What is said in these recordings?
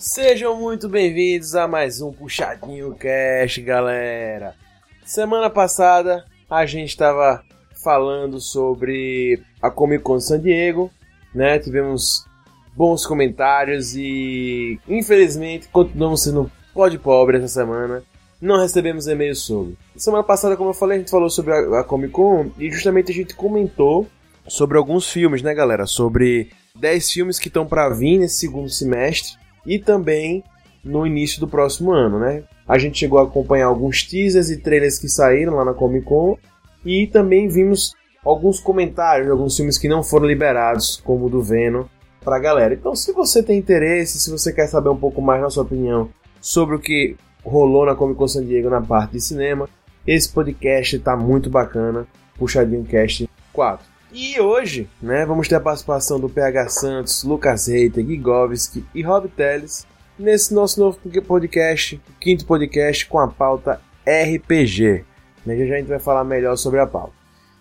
Sejam muito bem-vindos a mais um Puxadinho Cast, galera. Semana passada a gente estava falando sobre a Comic Con San Diego, né? Tivemos bons comentários e infelizmente continuamos sendo pó de pobre essa semana. Não recebemos e-mails sobre. Semana passada, como eu falei, a gente falou sobre a, a Comic Con e justamente a gente comentou sobre alguns filmes, né, galera? Sobre 10 filmes que estão para vir nesse segundo semestre e também no início do próximo ano, né? A gente chegou a acompanhar alguns teasers e trailers que saíram lá na Comic Con e também vimos alguns comentários de alguns filmes que não foram liberados, como o do Venom, pra galera. Então, se você tem interesse, se você quer saber um pouco mais na sua opinião sobre o que rolou na Comic Con San Diego na parte de cinema, esse podcast tá muito bacana, Puxadinho Cast 4. E hoje, né, vamos ter a participação do PH Santos, Lucas Reiter, Gigovski e Rob Teles nesse nosso novo podcast, o quinto podcast com a pauta RPG. Né, já, já a gente vai falar melhor sobre a pauta.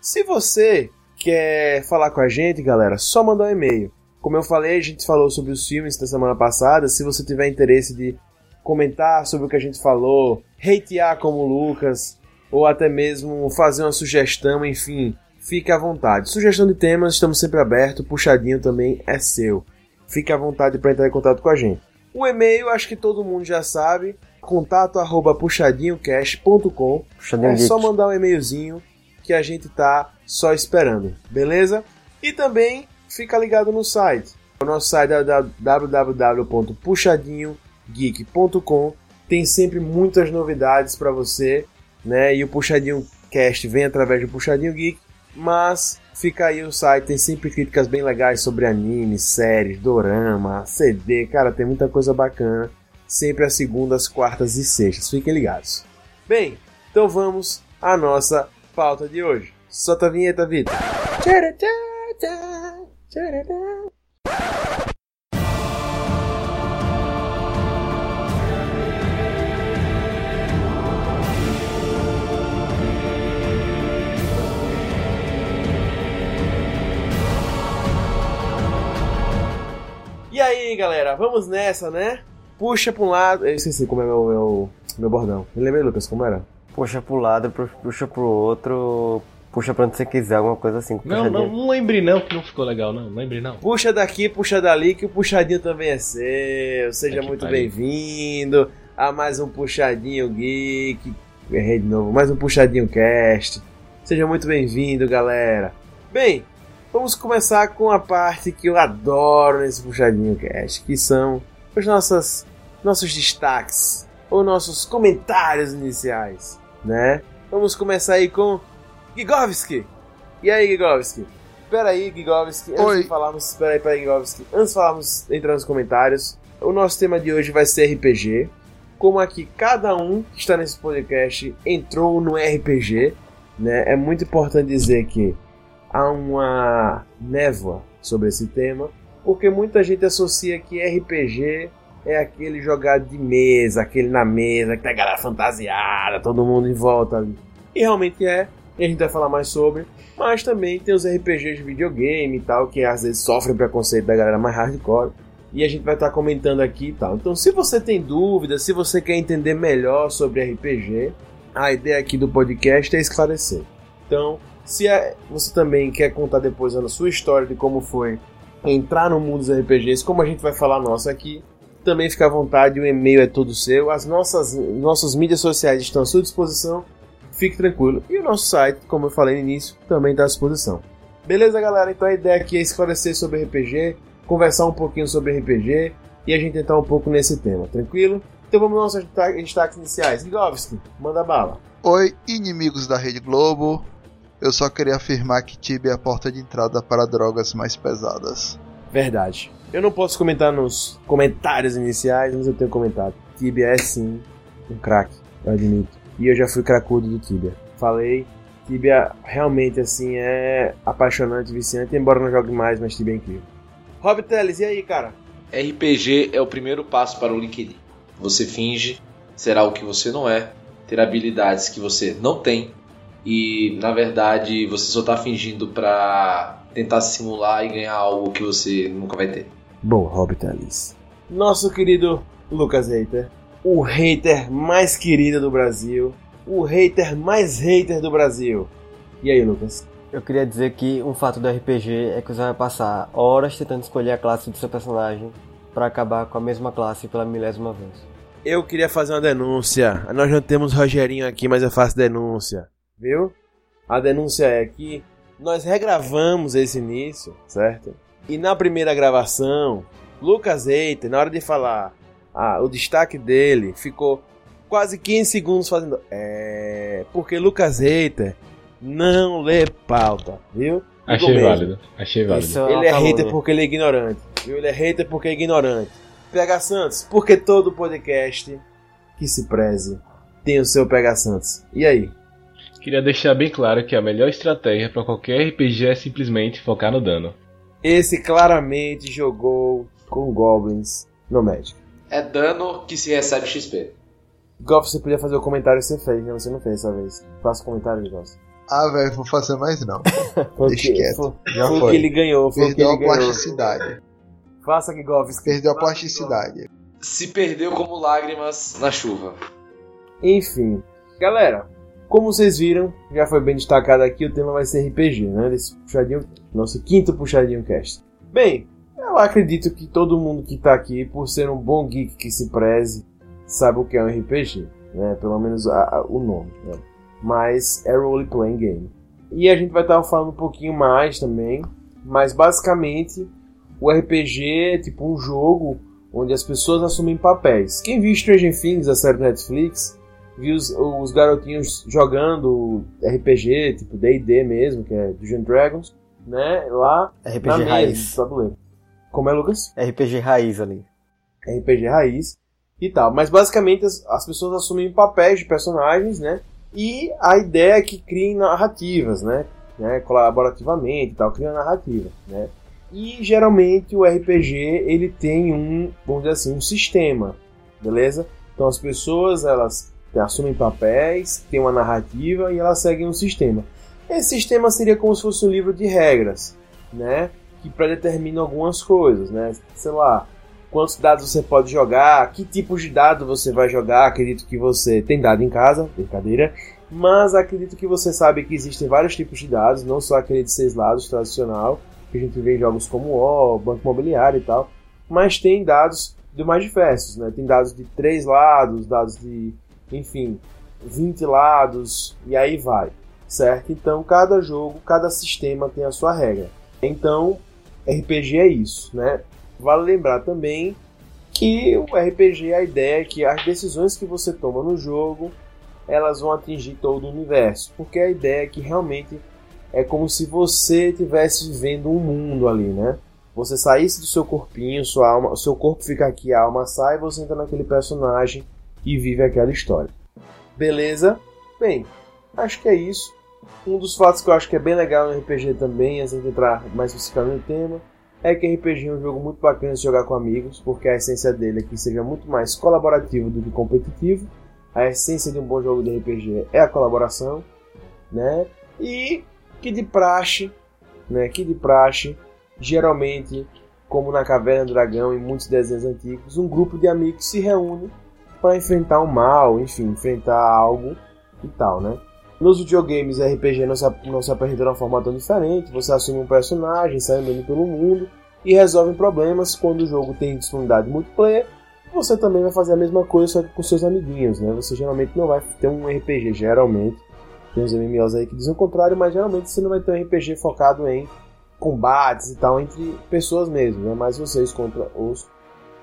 Se você quer falar com a gente, galera, só mandar um e-mail. Como eu falei, a gente falou sobre os filmes da semana passada. Se você tiver interesse de comentar sobre o que a gente falou, hatear como o Lucas, ou até mesmo fazer uma sugestão, enfim, fique à vontade. Sugestão de temas, estamos sempre abertos, puxadinho também é seu. Fique à vontade para entrar em contato com a gente. O e-mail, acho que todo mundo já sabe, contato arroba puxadinhocast.com. É só mandar um e-mailzinho que a gente tá só esperando, beleza? E também fica ligado no site. O nosso site é www.puxadinhogeek.com. Tem sempre muitas novidades para você, né? E o Puxadinho Cast vem através do Puxadinho Geek mas fica aí o site, tem sempre críticas bem legais sobre anime, séries, dorama, CD, cara, tem muita coisa bacana. Sempre às segundas, quartas e sextas, fiquem ligados. Bem, então vamos à nossa pauta de hoje. Solta a vinheta, Vitor. E aí, galera, vamos nessa, né? Puxa pra um lado. Eu esqueci como é meu, meu, meu bordão. Me lembrei, Lucas, como era? Puxa pro lado, puxa pro outro, puxa pra onde você quiser, alguma coisa assim. Não, não, não lembre não, que não ficou legal, não. Lembre não. Puxa daqui, puxa dali, que o puxadinho também é seu. Seja muito bem-vindo a mais um Puxadinho Geek. Errei de novo, mais um Puxadinho Cast. Seja muito bem-vindo, galera. Bem, Vamos começar com a parte que eu adoro nesse puxadinho cast, que são os nossos, nossos destaques ou nossos comentários iniciais, né? Vamos começar aí com Gigovski. E aí, Gigovski? Espera aí, Gigovski, antes Oi. de falarmos, espera aí, aí, Gigovski. Antes de falarmos, entrar nos comentários, o nosso tema de hoje vai ser RPG. Como aqui cada um que está nesse podcast entrou no RPG, né? É muito importante dizer que há uma névoa sobre esse tema, porque muita gente associa que RPG é aquele jogado de mesa, aquele na mesa, que a galera fantasiada, todo mundo em volta ali. E realmente é, e a gente vai falar mais sobre. Mas também tem os RPGs de videogame e tal, que às vezes sofrem preconceito da galera mais hardcore. E a gente vai estar comentando aqui e tal. Então, se você tem dúvidas, se você quer entender melhor sobre RPG, a ideia aqui do podcast é esclarecer. Então, se é, você também quer contar depois a sua história de como foi entrar no mundo dos RPGs, como a gente vai falar nossa aqui, também fica à vontade, o e-mail é todo seu, as nossas, nossas mídias sociais estão à sua disposição, fique tranquilo. E o nosso site, como eu falei no início, também está à disposição. Beleza, galera? Então a ideia aqui é esclarecer sobre RPG, conversar um pouquinho sobre RPG e a gente entrar um pouco nesse tema, tranquilo? Então vamos aos nossos destaques iniciais. Ligovski, manda bala. Oi, inimigos da Rede Globo. Eu só queria afirmar que Tibia é a porta de entrada para drogas mais pesadas. Verdade. Eu não posso comentar nos comentários iniciais, mas eu tenho comentado. Tibia é sim um craque, eu admito. E eu já fui cracudo do Tibia. Falei, Tibia realmente assim é apaixonante, viciante, embora não jogue mais, mas Tibia é incrível. Rob Teles, e aí, cara? RPG é o primeiro passo para o LinkedIn. Você finge ser algo que você não é, ter habilidades que você não tem e na verdade você só tá fingindo pra tentar simular e ganhar algo que você nunca vai ter. Bom, Rob Teles. nosso querido Lucas Hater, o hater mais querido do Brasil, o hater mais hater do Brasil. E aí, Lucas? Eu queria dizer que um fato do RPG é que você vai passar horas tentando escolher a classe do seu personagem para acabar com a mesma classe pela milésima vez. Eu queria fazer uma denúncia. Nós não temos Rogerinho aqui, mas eu faço denúncia. Viu? A denúncia é que nós regravamos esse início, certo? E na primeira gravação, Lucas Eiter, na hora de falar ah, o destaque dele, ficou quase 15 segundos fazendo. É. Porque Lucas Eiter não lê pauta, viu? Achei mesmo. válido, achei válido. Isso é Ele é hater porque ele é ignorante. Viu? Ele é hater porque é ignorante. PH Santos, porque todo podcast que se preze tem o seu PH Santos. E aí? Queria deixar bem claro que a melhor estratégia para qualquer RPG é simplesmente focar no dano. Esse claramente jogou com Goblins no Magic. É dano que se recebe XP. Goff, você podia fazer o comentário que você fez, né? Você não fez dessa vez. Faça o comentário, Goff. Ah, velho, vou fazer mais não. Deixa que- quieto. Foi, Já foi o foi. que ele ganhou, foi o que Perdeu ele a ganhou. plasticidade. Faça que Goff. Perdeu a plasticidade. Se perdeu como lágrimas na chuva. Enfim. Galera, como vocês viram, já foi bem destacado aqui, o tema vai ser RPG, né? Desse puxadinho, nosso quinto puxadinho cast. Bem, eu acredito que todo mundo que tá aqui, por ser um bom geek que se preze, sabe o que é um RPG, né? Pelo menos a- a- o nome, né? Mas é role playing game. E a gente vai estar falando um pouquinho mais também, mas basicamente o RPG é tipo um jogo onde as pessoas assumem papéis. Quem viu Stranger Things, a série Netflix, viu os, os garotinhos jogando RPG, tipo D&D mesmo, que é Dungeons and Dragons, né? Lá na RPG mesa, raiz. do tabuleiro. Como é, Lucas? RPG raiz ali. RPG raiz e tal. Mas basicamente as, as pessoas assumem papéis de personagens, né? E a ideia é que criem narrativas, né? né? Colaborativamente e tal, criam narrativa, né? E geralmente o RPG ele tem um, vamos dizer assim, um sistema, beleza? Então as pessoas elas assumem papéis, têm uma narrativa e elas seguem um sistema. Esse sistema seria como se fosse um livro de regras, né? Que predetermina algumas coisas, né? Sei lá, quantos dados você pode jogar, que tipos de dado você vai jogar. Acredito que você tem dado em casa, brincadeira. Mas acredito que você sabe que existem vários tipos de dados, não só aquele de seis lados tradicional, que a gente vê em jogos como O, Banco Imobiliário e tal. Mas tem dados do mais diversos, né? Tem dados de três lados, dados de, enfim, 20 lados, e aí vai, certo? Então cada jogo, cada sistema tem a sua regra. Então, RPG é isso, né? Vale lembrar também que o RPG, a ideia é que as decisões que você toma no jogo, elas vão atingir todo o universo. Porque a ideia é que realmente é como se você estivesse vivendo um mundo ali, né? Você saísse do seu corpinho, sua alma, seu corpo fica aqui, a alma sai, você entra naquele personagem e vive aquela história. Beleza? Bem, acho que é isso. Um dos fatos que eu acho que é bem legal no RPG também, antes de entrar mais especificamente no tema, é que RPG é um jogo muito bacana de jogar com amigos, porque a essência dele é que seja muito mais colaborativo do que competitivo. A essência de um bom jogo de RPG é a colaboração, né? E que de praxe, né? Que de praxe, geralmente, como na Caverna do Dragão e muitos desenhos antigos, um grupo de amigos se reúne para enfrentar o mal, enfim, enfrentar algo e tal, né? Nos videogames, RPG não se, não se apresenta de uma forma tão diferente. Você assume um personagem, sai andando pelo mundo e resolve problemas. Quando o jogo tem disponibilidade multiplayer, você também vai fazer a mesma coisa só que com seus amiguinhos, né? Você geralmente não vai ter um RPG, geralmente. Tem uns MMOs aí que dizem o contrário, mas geralmente você não vai ter um RPG focado em combates e tal entre pessoas mesmo, né? Mais vocês contra os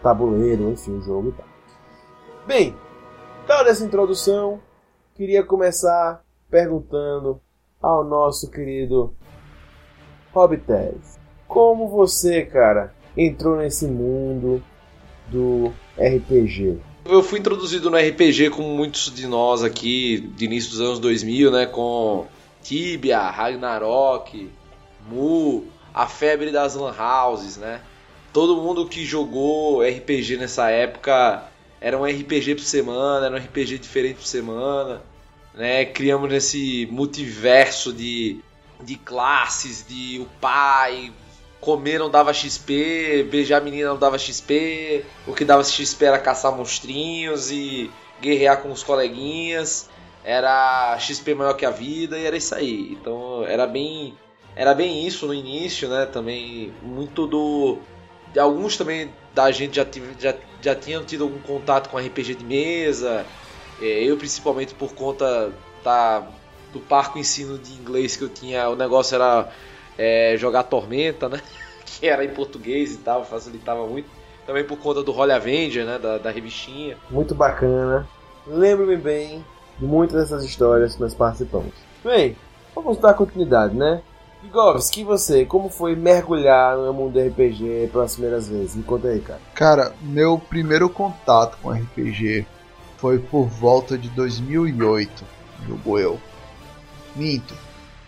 tabuleiros, enfim, o jogo e tal. Bem, dada essa introdução, queria começar perguntando ao nosso querido Rob Tez. Como você, cara, entrou nesse mundo do RPG? Eu fui introduzido no RPG como muitos de nós aqui, de início dos anos 2000, né? Com Tibia, Ragnarok, Mu, a febre das lan houses, né? Todo mundo que jogou RPG nessa época era um RPG por semana, era um RPG diferente por semana, né? Criamos nesse multiverso de, de classes, de o pai comer não dava XP, beijar a menina não dava XP, o que dava XP era caçar monstrinhos e guerrear com os coleguinhas, era XP maior que a vida e era isso aí. Então era bem era bem isso no início, né? Também muito do alguns também da gente já, tive, já, já tinham tido algum contato com RPG de mesa. É, eu principalmente por conta da, do parco ensino de inglês que eu tinha, o negócio era é, jogar Tormenta, né? que era em português e tal, facilitava muito. Também por conta do Holy Avenger, né? Da, da revistinha. Muito bacana. Lembro-me bem de muitas dessas histórias que nós participamos. Bem, vamos dar continuidade, né? Govski, você, como foi mergulhar no mundo do RPG pelas primeiras vezes? Me conta aí, cara. Cara, meu primeiro contato com RPG foi por volta de 2008, jogo eu. Minto.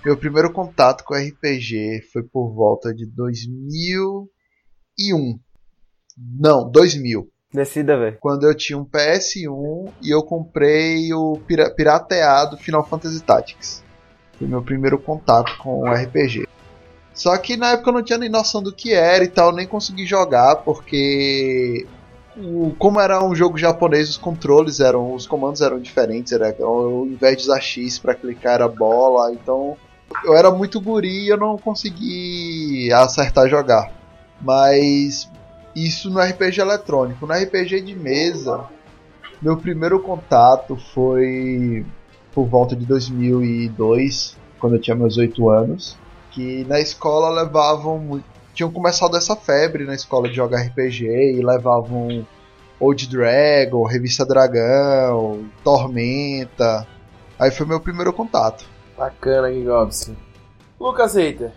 Meu primeiro contato com RPG foi por volta de 2001. Não, 2000. Decida, velho. Quando eu tinha um PS1 e eu comprei o pira pirateado Final Fantasy Tactics. Foi meu primeiro contato com o RPG. Só que na época eu não tinha nem noção do que era e tal, nem consegui jogar porque como era um jogo japonês, os controles eram, os comandos eram diferentes, era ao invés de usar X para clicar era bola, então eu era muito guri e eu não consegui acertar jogar. Mas isso no RPG eletrônico, no RPG de mesa, meu primeiro contato foi por volta de 2002, quando eu tinha meus 8 anos, que na escola levavam tinham começado essa febre na escola de jogar RPG e levavam Old Dragon, Revista Dragão, Tormenta. Aí foi meu primeiro contato. Bacana, Gigovski. Lucas Reiter,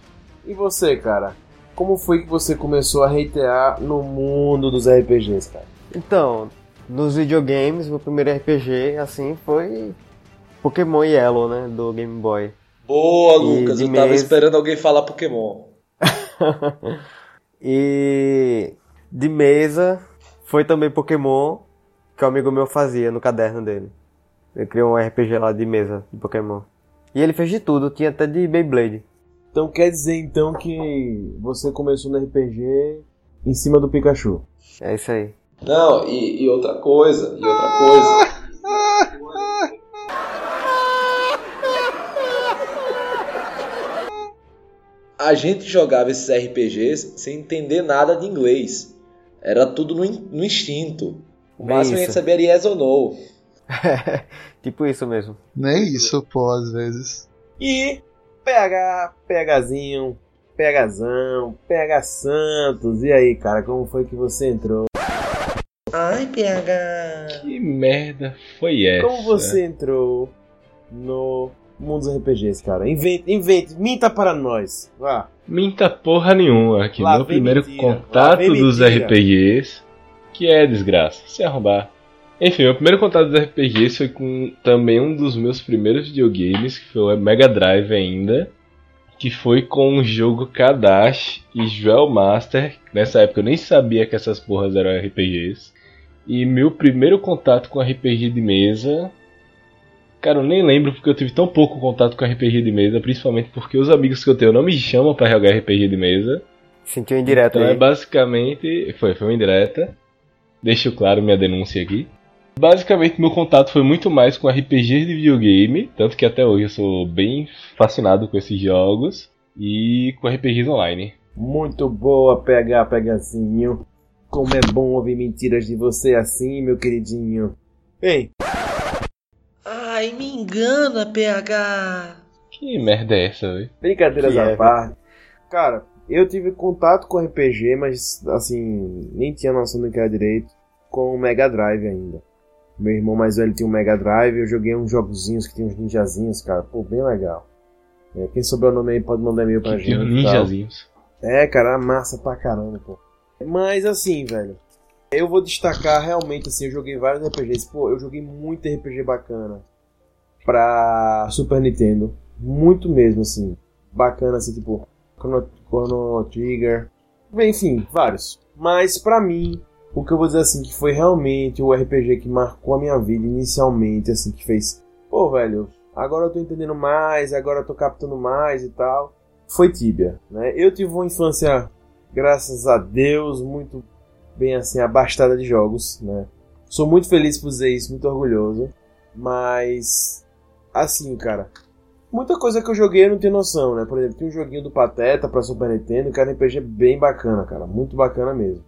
e você, cara? Como foi que você começou a reitear no mundo dos RPGs, cara? Então, nos videogames, meu primeiro RPG, assim, foi Pokémon Yellow, né? Do Game Boy. Boa, Lucas. Eu tava esperando alguém falar Pokémon. e de mesa foi também Pokémon que o um amigo meu fazia no caderno dele. Ele criou um RPG lá de mesa de Pokémon. E ele fez de tudo, tinha até de Beyblade. Então quer dizer então que você começou no RPG em cima do Pikachu. É isso aí. Não, e, e outra coisa, e outra coisa. a gente jogava esses RPGs sem entender nada de inglês. Era tudo no, in, no instinto. O Bem máximo isso. a gente sabia era yes ou no. tipo isso mesmo. Nem isso, pô, às vezes. E PH, PHzinho, PHzão, PH Santos. E aí, cara, como foi que você entrou? Ai, PH. Que merda foi essa? Como você entrou no mundo dos RPGs, cara. Invente, invente, minta para nós. Vá. Minta porra nenhuma. Que Lá meu primeiro mentira. contato dos RPGs, que é desgraça, se arrombar. Enfim, meu primeiro contato dos RPGs foi com também um dos meus primeiros videogames, que foi o Mega Drive ainda, que foi com o jogo Kadash e Jewel Master. Nessa época eu nem sabia que essas porras eram RPGs. E meu primeiro contato com RPG de mesa Cara, eu nem lembro porque eu tive tão pouco contato com RPG de mesa, principalmente porque os amigos que eu tenho não me chamam para jogar RPG de mesa. Sentiu indireta então aí. é basicamente. Foi, foi uma indireta. Deixo claro minha denúncia aqui. Basicamente, meu contato foi muito mais com RPGs de videogame, tanto que até hoje eu sou bem fascinado com esses jogos, e com RPGs online. Muito boa, PH, pegazinho. Como é bom ouvir mentiras de você assim, meu queridinho. Bem, Ai, me engana, PH. Que merda é essa, velho? Brincadeiras à é, parte. Cara, eu tive contato com RPG, mas assim, nem tinha noção do que era direito, com o Mega Drive ainda. Meu irmão mais velho tinha um Mega Drive, eu joguei uns jogozinhos que tinha uns ninjazinhos, cara, pô, bem legal. É, quem souber o nome aí pode mandar e-mail pra que gente. Ninjazinhos. É, cara, massa pra caramba, pô. Mas assim, velho, eu vou destacar realmente assim, eu joguei vários RPGs, pô, eu joguei muito RPG bacana pra Super Nintendo. Muito mesmo, assim. Bacana, assim, tipo, Chrono, Chrono Trigger. Enfim, vários. Mas pra mim, o que eu vou dizer assim, que foi realmente o RPG que marcou a minha vida inicialmente, assim, que fez, pô, velho, agora eu tô entendendo mais, agora eu tô captando mais e tal, foi Tibia, né? Eu tive uma infância graças a Deus, muito bem assim, abastada de jogos, né? Sou muito feliz por dizer isso, muito orgulhoso. Mas, assim, cara, muita coisa que eu joguei eu não tenho noção, né? Por exemplo, tem um joguinho do Pateta pra Super Nintendo, que era um RPG bem bacana, cara, muito bacana mesmo.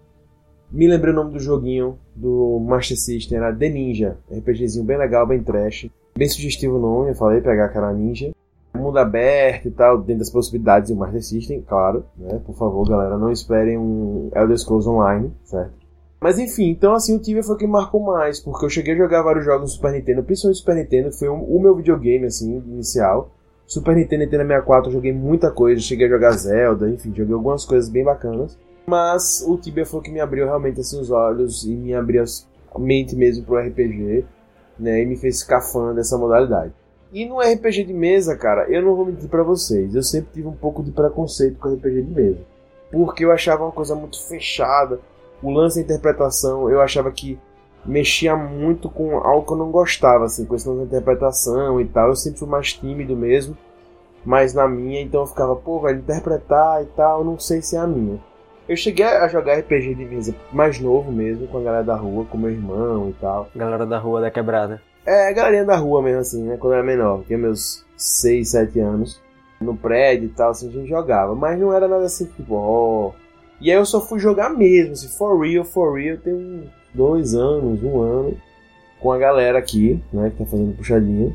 Me lembrei o nome do joguinho do Master System, era The Ninja, RPGzinho bem legal, bem trash. Bem sugestivo o nome, eu falei pegar aquela ninja. Mundo aberto e tal, dentro das possibilidades do Master System, claro, né? Por favor, galera, não esperem um Elder Scrolls Online, certo? Mas enfim, então assim, o Tibia foi o que marcou mais, porque eu cheguei a jogar vários jogos no Super Nintendo, principalmente Super Nintendo, que foi o meu videogame, assim, inicial. Super Nintendo Nintendo 64 eu joguei muita coisa, cheguei a jogar Zelda, enfim, joguei algumas coisas bem bacanas. Mas o Tibia foi o que me abriu realmente assim os olhos e me abriu a mente mesmo pro RPG, né, e me fez ficar fã dessa modalidade. E no RPG de mesa, cara, eu não vou mentir para vocês, eu sempre tive um pouco de preconceito com RPG de mesa. Porque eu achava uma coisa muito fechada. O lance da interpretação, eu achava que mexia muito com algo que eu não gostava, assim, questão da interpretação e tal. Eu sempre fui mais tímido mesmo, mas na minha, então eu ficava, pô, velho, interpretar e tal, não sei se é a minha. Eu cheguei a jogar RPG de mesa mais novo mesmo, com a galera da rua, com meu irmão e tal. Galera da rua da quebrada. É, a galerinha da rua mesmo, assim, né? Quando eu era menor, tinha meus 6, 7 anos. No prédio e tal, assim, a gente jogava. Mas não era nada assim, tipo, ó. Oh. E aí eu só fui jogar mesmo, assim, for real, for real. Tem uns dois anos, um ano. Com a galera aqui, né? Que tá fazendo puxadinha.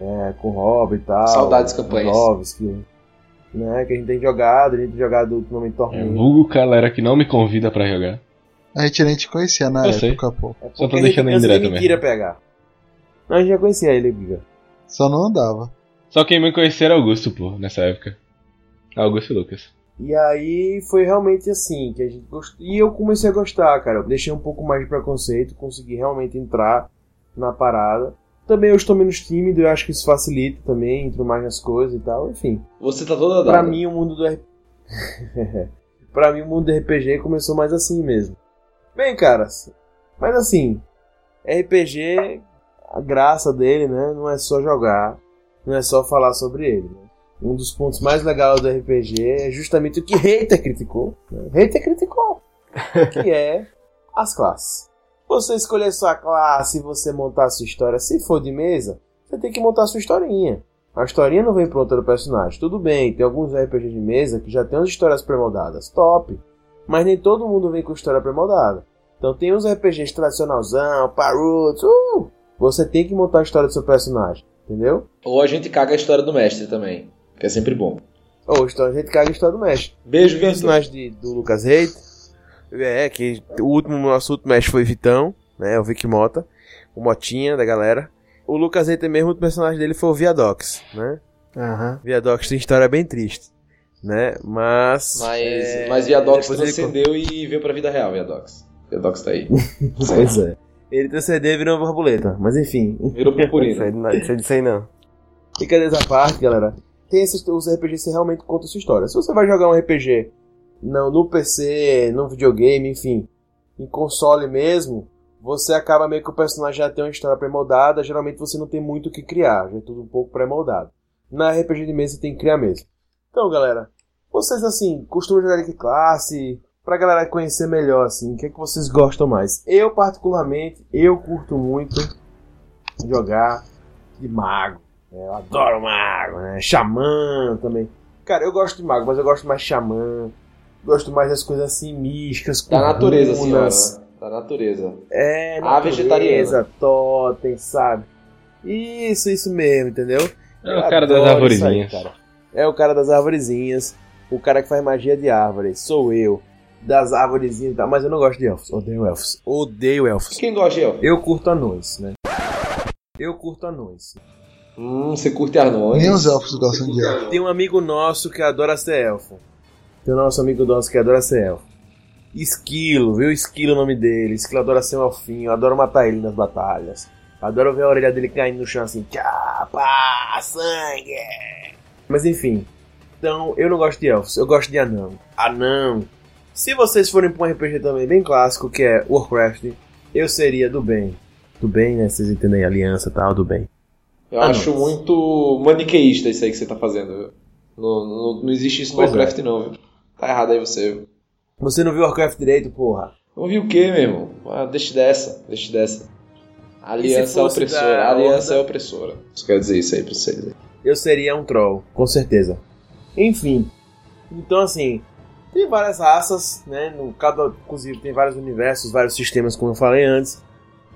É, com o Rob e tal. Saudades campanhas. Que, né, que a gente tem jogado, a gente tem jogado ultimamente É, torneio. vulgo galera que não me convida pra jogar. A gente nem te conhecia na Eu sei. época, pô. É Só tô deixando de indireto mentira pegar. Não, a gente já conhecia ele, Biga. Só não andava. Só quem me conhecia era Augusto, pô, nessa época. Augusto e Lucas. E aí foi realmente assim que a gente gostou. E eu comecei a gostar, cara. Eu deixei um pouco mais de preconceito, consegui realmente entrar na parada. Também eu estou menos tímido, eu acho que isso facilita também, entro mais nas coisas e tal, enfim. Você tá toda Pra dada. mim o mundo do R... Pra mim o mundo do RPG começou mais assim mesmo. Bem, caras, mas assim, RPG, a graça dele, né, não é só jogar, não é só falar sobre ele. né? Um dos pontos mais legais do RPG é justamente o que Hater criticou. Né? Hater criticou. que é as classes. Você escolher sua classe e você montar a sua história, se for de mesa, você tem que montar a sua historinha. A historinha não vem pronta do personagem. Tudo bem, tem alguns RPG de mesa que já tem as histórias pré-moldadas. Top. Mas nem todo mundo vem com história pré-moldada. Então tem uns RPGs tradicionalzão, Paruts, uh! Você tem que montar a história do seu personagem. Entendeu? Ou a gente caga a história do mestre também, que é sempre bom. Ou então a gente caga a história do mestre. Beijo, O Vitor. personagem de, do Lucas Reis. É, que o último, nosso último mestre foi Vitão, né? O Vic Mota. O Motinha da galera. O Lucas Reis mesmo, o personagem dele foi o Viadox, né? Aham. Viadox tem história bem triste, né? Mas. Mas, é, mas Viadox depois ele- transcendeu e veio pra vida real, Viadox. Viadox tá aí. Pois é. Ele transcendeu e virou uma borboleta. Mas enfim. Virou purpurina. não sei disso aí não. Brincadeiras à parte, galera. Tem esses os RPGs que realmente contam sua história. Se você vai jogar um RPG não, no PC, no videogame, enfim, em console mesmo, você acaba meio que o personagem já tem uma história pré-moldada. Geralmente você não tem muito o que criar, já é tudo um pouco pré-moldado. Na RPG de mesa você tem que criar mesmo. Então, galera, vocês assim, costumam jogar de que classe? Pra galera conhecer melhor, assim, o que é que vocês gostam mais? Eu, particularmente, eu curto muito jogar de mago. É, Eu adoro mago, né? Xamã também. Cara, eu gosto de mago, mas eu gosto mais de xamã. Gosto mais das coisas assim místicas. com Da natureza, runas. senhora. Da natureza. É, A natureza, vegetariana. totem, sabe? Isso, isso mesmo, entendeu? É Eu o cara das aí, arvorezinhas. cara. É o cara das arvorezinhas. O cara que faz magia de árvores. Sou eu. Das arvorezinhas e tal. Mas eu não gosto de elfos. Odeio elfos. Odeio elfos. Quem gosta de elfo? Eu curto anões, né? Eu curto anões. Hum, você curte anões? Nem os elfos gostam de elfo. Tem um amigo nosso que adora ser elfo. Tem um nosso amigo nosso que adora ser elfo. Esquilo, viu? Esquilo é o nome dele. Esquilo adora ser um elfinho. Adoro matar ele nas batalhas. Adoro ver a orelha dele caindo no chão assim. Tchá, pá, sangue. Mas enfim. Então, eu não gosto de elfos. Eu gosto de anão. Anão. Se vocês forem pra um RPG também bem clássico, que é Warcraft, eu seria do bem. Do bem, né? Vocês entendem? Aliança e tal, do bem. Eu Anões. acho muito maniqueísta isso aí que você tá fazendo. viu? Não, não, não existe isso no Pois é. Warcraft, não, viu? Tá errado aí você. viu? Você não viu Warcraft direito, porra? Não vi o quê, meu irmão? Ah, deixa dessa, deixa dessa. A aliança é opressora. A aliança é opressora. Só quero dizer isso aí pra vocês. Eu seria um troll, com certeza. Enfim. Então, assim, tem várias raças, né? No, cada, inclusive, tem vários universos, vários sistemas, como eu falei antes.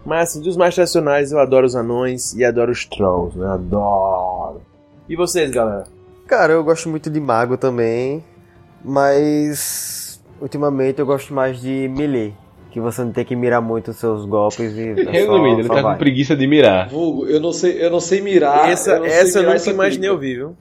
Mas, assim, dos mais tradicionais, eu adoro os anões e adoro os trolls, né? Adoro. E vocês, galera? Cara, eu gosto muito de mago também, mas ultimamente eu gosto mais de melee, que você não tem que mirar muito os seus golpes e é Resumindo, ele tá vai. com preguiça de mirar. Vulgo, eu não sei, eu não sei mirar. Essa eu, essa eu nunca imaginei ouvir, viu?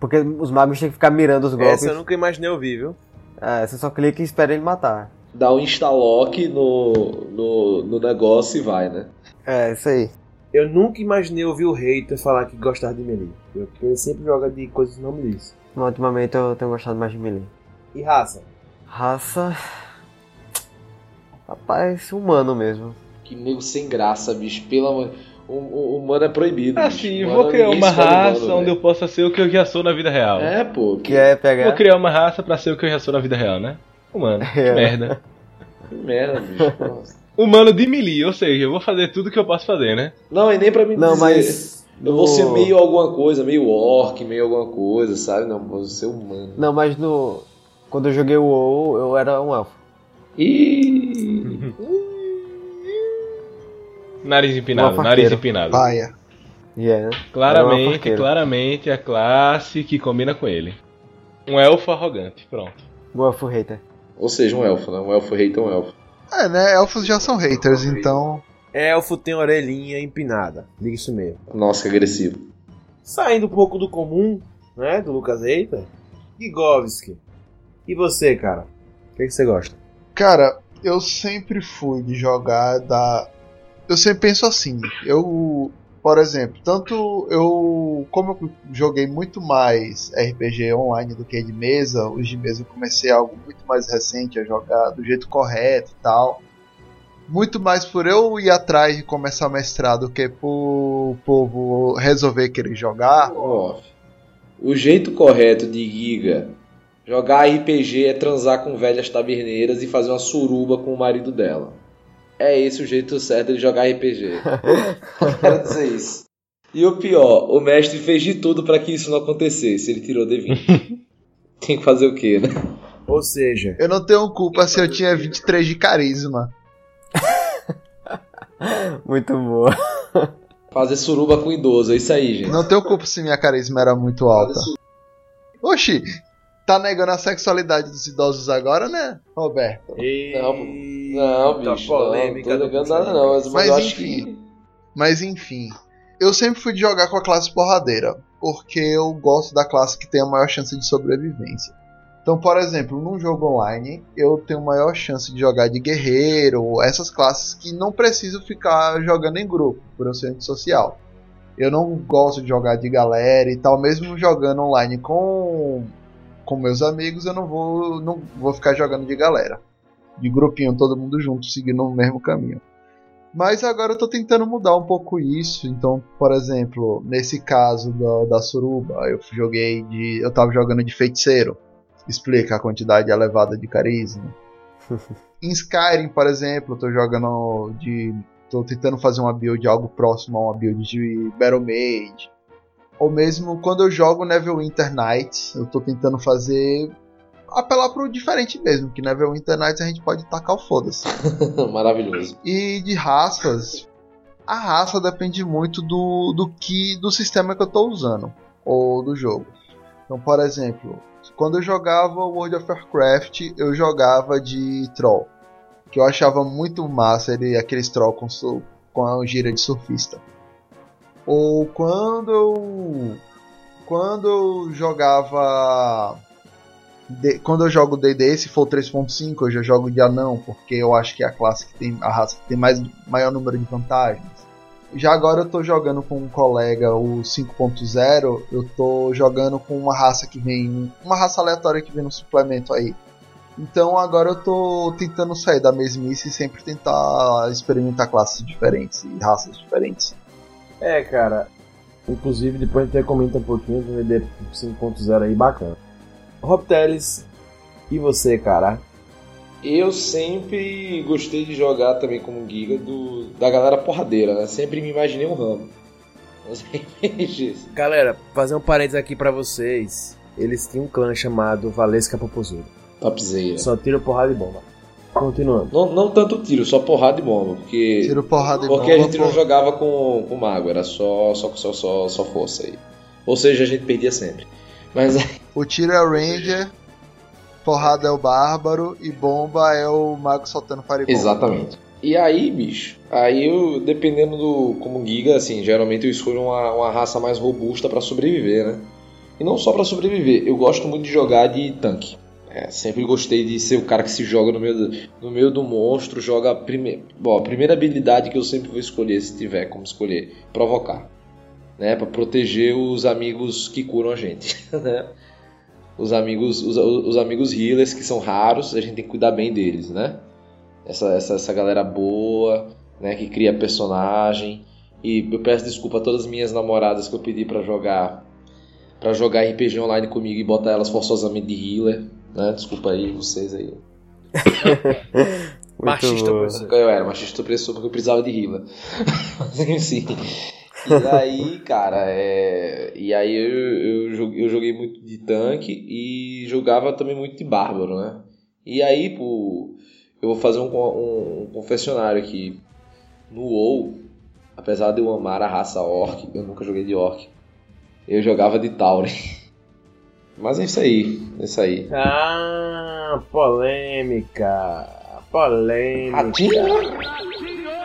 Porque os magos têm que ficar mirando os golpes. Essa eu nunca imaginei ouvir, viu? É, você só clica e espera ele matar. Dá um instalock no, no, no negócio e vai, né? É, isso aí. Eu nunca imaginei ouvir o hater falar que gostava de melee. Porque ele sempre joga de coisas não me diz. Ultimamente eu tenho gostado mais de melee. E raça? Raça. Rapaz, humano mesmo. Que nego sem graça, bicho. Pela o, o, humano é proibido. Assim, vou criar uma raça humano, onde véio. eu possa ser o que eu já sou na vida real. É, pô. Que é pegar. Vou criar uma raça pra ser o que eu já sou na vida real, né? Humano. É. merda. Que merda, bicho. humano de melee, ou seja, eu vou fazer tudo que eu posso fazer, né? Não, e nem pra mim Não, dizer. mas. Eu no... vou ser meio alguma coisa, meio orc, meio alguma coisa, sabe? Não, vou ser humano. Não, mas no. Quando eu joguei o WoW, eu era um elfo. E Nariz empinado, nariz empinado. Paia. Yeah. Claramente, claramente a classe que combina com ele. Um elfo arrogante, pronto. Um elfo hater. Ou seja, um elfo, né? Um elfo hater, um elfo. É, né? Elfos já são haters, então. Elfo tem orelhinha empinada. Diga isso mesmo. Nossa, que agressivo. Saindo um pouco do comum, né? Do Lucas Hater. Gigovski. E você, cara? O que, que você gosta? Cara, eu sempre fui de jogar da. Eu sempre penso assim. Eu, por exemplo, tanto eu. Como eu joguei muito mais RPG online do que de mesa, os de mesa eu comecei algo muito mais recente a jogar do jeito correto e tal. Muito mais por eu ir atrás de começar mestrado do que por o povo resolver querer jogar. Oh, o jeito correto de Giga Jogar RPG é transar com velhas taberneiras e fazer uma suruba com o marido dela. É esse o jeito certo de jogar RPG. Quero dizer isso. E o pior, o mestre fez de tudo para que isso não acontecesse. Ele tirou D20. Tem que fazer o quê, né? Ou seja, eu não tenho culpa se eu tinha 23 de carisma. muito boa. Fazer suruba com idoso, é isso aí, gente. Não tenho culpa se minha carisma era muito alta. Oxi, tá negando a sexualidade dos idosos agora, né, Roberto? E... Não, não, bicho. Polêmica não, tô negando nada, não. Mas, mas enfim. Que... Mas enfim. Eu sempre fui de jogar com a classe porradeira. Porque eu gosto da classe que tem a maior chance de sobrevivência. Então, por exemplo, num jogo online, eu tenho maior chance de jogar de guerreiro, essas classes que não preciso ficar jogando em grupo, por eu ser antissocial. Eu não gosto de jogar de galera e tal, mesmo jogando online com com meus amigos, eu não vou, não vou ficar jogando de galera. De grupinho, todo mundo junto, seguindo o mesmo caminho. Mas agora eu tô tentando mudar um pouco isso. Então, por exemplo, nesse caso da, da suruba, eu joguei de. Eu tava jogando de feiticeiro. Explica a quantidade elevada de carisma. em Skyrim, por exemplo, eu tô jogando de. tô tentando fazer uma build algo próximo a uma build de Battle Mage ou mesmo quando eu jogo Neverwinter Nights, eu tô tentando fazer apelar pro diferente mesmo, que Neverwinter Nights a gente pode tacar o foda-se. Maravilhoso. E de raças, a raça depende muito do, do que do sistema que eu tô usando ou do jogo. Então, por exemplo, quando eu jogava World of Warcraft, eu jogava de troll, que eu achava muito massa ele aqueles troll com, com a gira de surfista. Ou quando eu. Quando eu jogava. De, quando eu jogo DD, se for 3.5, eu já jogo de anão, porque eu acho que é a classe que tem. a raça que tem mais, maior número de vantagens. Já agora eu tô jogando com um colega o 5.0, eu tô jogando com uma raça que vem. Uma raça aleatória que vem no suplemento aí. Então agora eu tô tentando sair da mesmice e sempre tentar experimentar classes diferentes e raças diferentes. É, cara. Inclusive, depois a gente comenta um pouquinho do VD 5.0 aí, bacana. Rob Teles, E você, cara? Eu sempre gostei de jogar também como Giga do, da galera porradeira, né? Sempre me imaginei um ramo. Galera, fazer um parênteses aqui para vocês. Eles tinham um clã chamado Valesca Popozuda. Topzera. Só tiro porrada e bomba. Continuando. Não, não tanto tiro, só porrada e bomba. Porque, Tiro porrada e porque bomba. a gente não jogava com, com mago, era só, só, só, só, só força aí. Ou seja, a gente perdia sempre. Mas O tiro é o Ranger, porrada é o Bárbaro e bomba é o Mago soltando Firebomb. Exatamente. E aí, bicho, aí eu, dependendo do. Como Giga, assim, geralmente eu escolho uma, uma raça mais robusta pra sobreviver, né? E não só pra sobreviver, eu gosto muito de jogar de tanque. É, sempre gostei de ser o cara que se joga no meio do, no meio do monstro, joga a. Bom, a primeira habilidade que eu sempre vou escolher, se tiver como escolher, provocar. Né? Pra proteger os amigos que curam a gente. Né? Os amigos, os, os amigos healers que são raros, a gente tem que cuidar bem deles, né? essa, essa, essa galera boa, né, que cria personagem. E eu peço desculpa a todas as minhas namoradas que eu pedi pra jogar para jogar RPG online comigo e botar elas forçosamente de healer, né? Desculpa aí vocês aí. Machista, bom. professor. Eu era machista opressor porque eu precisava de healer. Mas enfim. E aí, cara, é... e aí eu, eu, joguei, eu joguei muito de tanque e jogava também muito de bárbaro, né? E aí, pô, eu vou fazer um, um, um confessionário aqui. No WoW, apesar de eu amar a raça orc, eu nunca joguei de orc. Eu jogava de Tauren. Mas é isso aí, é isso aí. Ah, polêmica. Polêmica. Ratinho.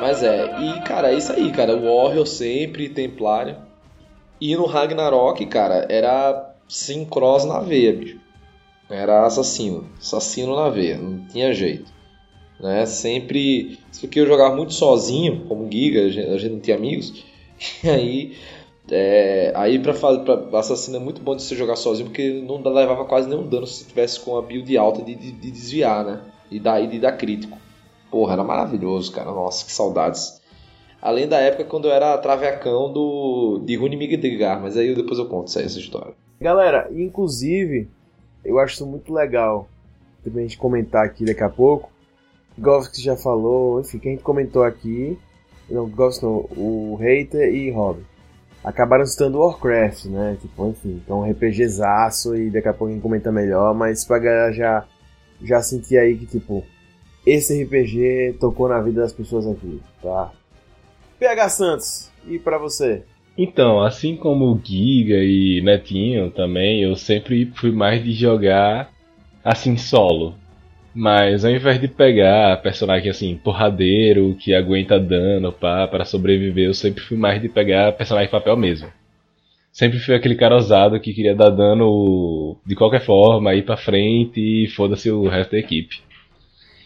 Mas é, e cara, é isso aí, cara. Warrior sempre, Templário. E no Ragnarok, cara, era sincross na veia, bicho. Era assassino. Assassino na veia, não tinha jeito. Né? Sempre. Porque eu jogava muito sozinho, como Giga, a gente não tinha amigos. E aí. É, aí pra, pra assassino é muito bom de você jogar sozinho porque não levava quase nenhum dano se tivesse com a build alta de, de- de desviar, né? E daí de dar crítico. Porra, era maravilhoso, cara. Nossa, que saudades. Além da época quando eu era travecão do, de Rune Midgar, mas aí depois eu conto essa, história. Galera, inclusive, eu acho isso muito legal. Também a gente comentar aqui daqui a pouco. Govs já falou, enfim, quem comentou aqui. Não, Govs não, o Hater e Robin. Acabaram citando Warcraft, né? Tipo, enfim, então RPGzaço e daqui a pouco a gente comenta melhor, mas pra galera já, já sentir aí que, tipo, esse RPG tocou na vida das pessoas aqui, tá? PH Santos, e pra você? Então, assim como o Giga e Netinho também, eu sempre fui mais de jogar assim solo. Mas ao invés de pegar personagem assim, porradeiro, que aguenta dano pá, para sobreviver, eu sempre fui mais de pegar personagem papel mesmo. Sempre fui aquele cara ousado que queria dar dano de qualquer forma, ir pra frente e foda-se o resto da equipe.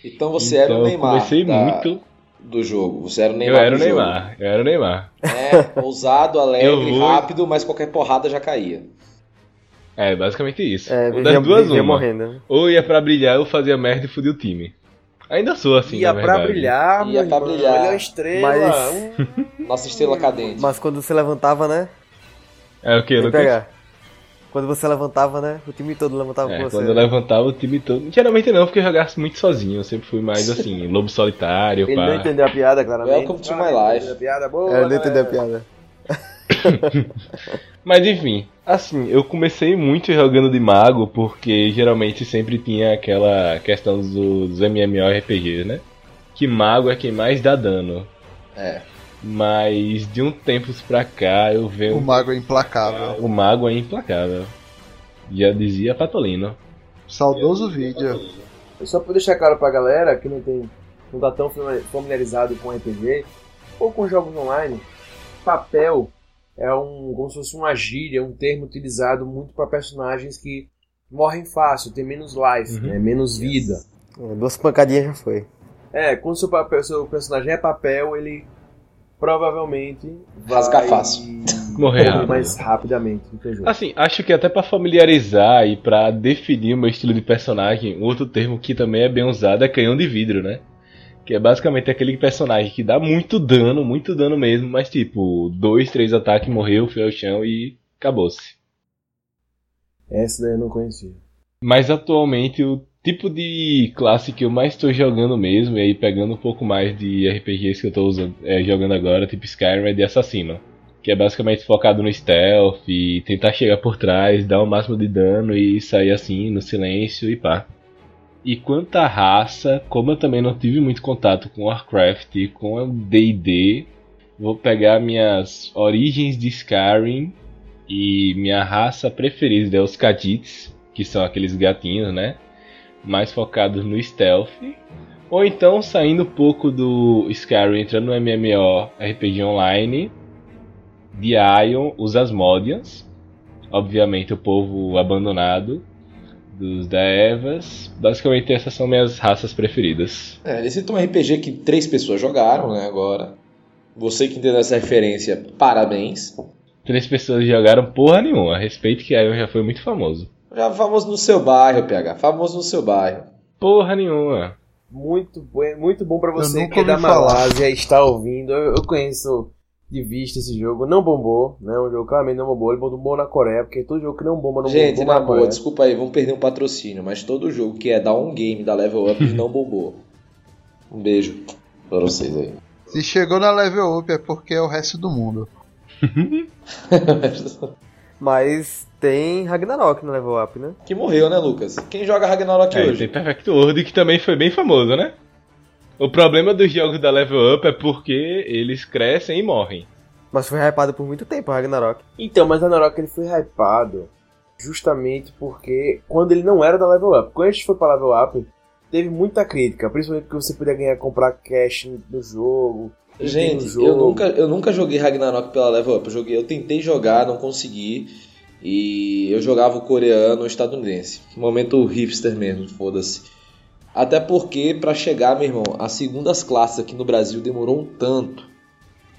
Então você então era o eu Neymar comecei da- muito. do jogo. Você era o Eu Neymar era o do jogo. Neymar, eu era o Neymar. É, ousado, Eu alegre, vou- rápido, mas qualquer porrada já caía. É, basicamente isso. É, das vivia, duas vivia uma. morrendo. né? Ou ia pra brilhar ou fazia merda e fudia o time. Ainda sou assim, Ia na pra verdade. brilhar, Ia pra brilhar. Ele é uma estrela. Mas- um- Nossa estrela cadente. Mas quando você levantava, né? É o que, Lucas? pegar. Quando você levantava, né? O time todo levantava É, com você. quando eu levantava o time todo. Geralmente não, porque eu jogava muito sozinho. Eu sempre fui mais assim, lobo solitário, Ele não pá. entendeu a piada, claramente. Welcome to Ah, my ele life. entendeu A piada boa, É, eu não entendi a piada. Mas enfim, assim, eu comecei muito jogando de mago, porque geralmente sempre tinha aquela questão do- dos MMORPGs, né? Que mago é quem mais dá dano. É. Mas de um tempo pra cá eu O venho. mago é implacável. O mago é implacável. Já dizia Patolino. Saudoso vídeo. Só pra deixar claro pra galera que não tem não tá tão familiarizado com RPG ou com jogos online, papel é um como se fosse uma gíria, um termo utilizado muito para personagens que morrem fácil, tem menos life, Uhum. né, menos vida. Duas pancadinhas já foi. É, quando seu, papel, seu personagem é papel, ele provavelmente vai Rasga fácil. Morrer rápido. mais rapidamente. Assim, acho que até pra familiarizar e pra definir o meu estilo de personagem, outro termo que também é bem usado é canhão de vidro, né? Que é basicamente aquele personagem que dá muito dano, muito dano mesmo, mas tipo, dois, três ataques, morreu, foi ao chão e acabou-se. Essa daí eu não conhecia. Mas atualmente eu tipo de classe que eu mais estou jogando mesmo, e aí pegando um pouco mais de RPGs que eu estou é, jogando agora, tipo Skyrim, é de assassino. Que é basicamente focado no stealth e tentar chegar por trás, dar o máximo de dano e sair assim, no silêncio e pá. E quanto à raça, como eu também não tive muito contato com Warcraft e com D&D, vou pegar minhas origens de Skyrim e minha raça preferida é os Kha'Zits, que são aqueles gatinhos, né? mais focados no stealth, ou então saindo um pouco do Skyrim, entrando no MMO RPG Online, de Ion, os Asmodians, obviamente o povo abandonado dos Daevas. Basicamente essas são minhas raças preferidas. É, ele citou um RPG que três pessoas jogaram, né, agora. Você que entendeu essa referência, parabéns. Três pessoas jogaram porra nenhuma. A respeito que Ion já foi muito famoso. Já famoso no seu bairro, PH. Famoso no seu bairro. Porra nenhuma. Muito, bom, muito bom para você que é da Malásia e está ouvindo. Eu, eu, conheço de vista esse jogo. Não bombou, né? Um jogo claramente não bombou. Ele bombou na Coreia, porque todo jogo que não bomba não Gente, bombou na boa, Coreia. desculpa aí, vamos perder um patrocínio, mas todo jogo que é dar um game da Level Up não bombou. Um beijo pra vocês aí. Se chegou na Level Up é porque é o resto do mundo. mas tem Ragnarok no level up, né? Que morreu, né, Lucas? Quem joga Ragnarok é, hoje? Tem Perfect World, que também foi bem famoso, né? O problema dos jogos da level up é porque eles crescem e morrem. Mas foi hypado por muito tempo, Ragnarok. Então, mas Ragnarok ele foi hypado justamente porque quando ele não era da level up. Quando a gente foi pra level up, teve muita crítica, principalmente porque você podia ganhar, comprar cash no jogo. Gente, jogo. Eu, nunca, eu nunca joguei Ragnarok pela level up. Eu, joguei, eu tentei jogar, não consegui. E eu jogava o coreano o estadunidense. Momento hipster mesmo, foda-se. Até porque, para chegar, meu irmão, as segundas classes aqui no Brasil demorou um tanto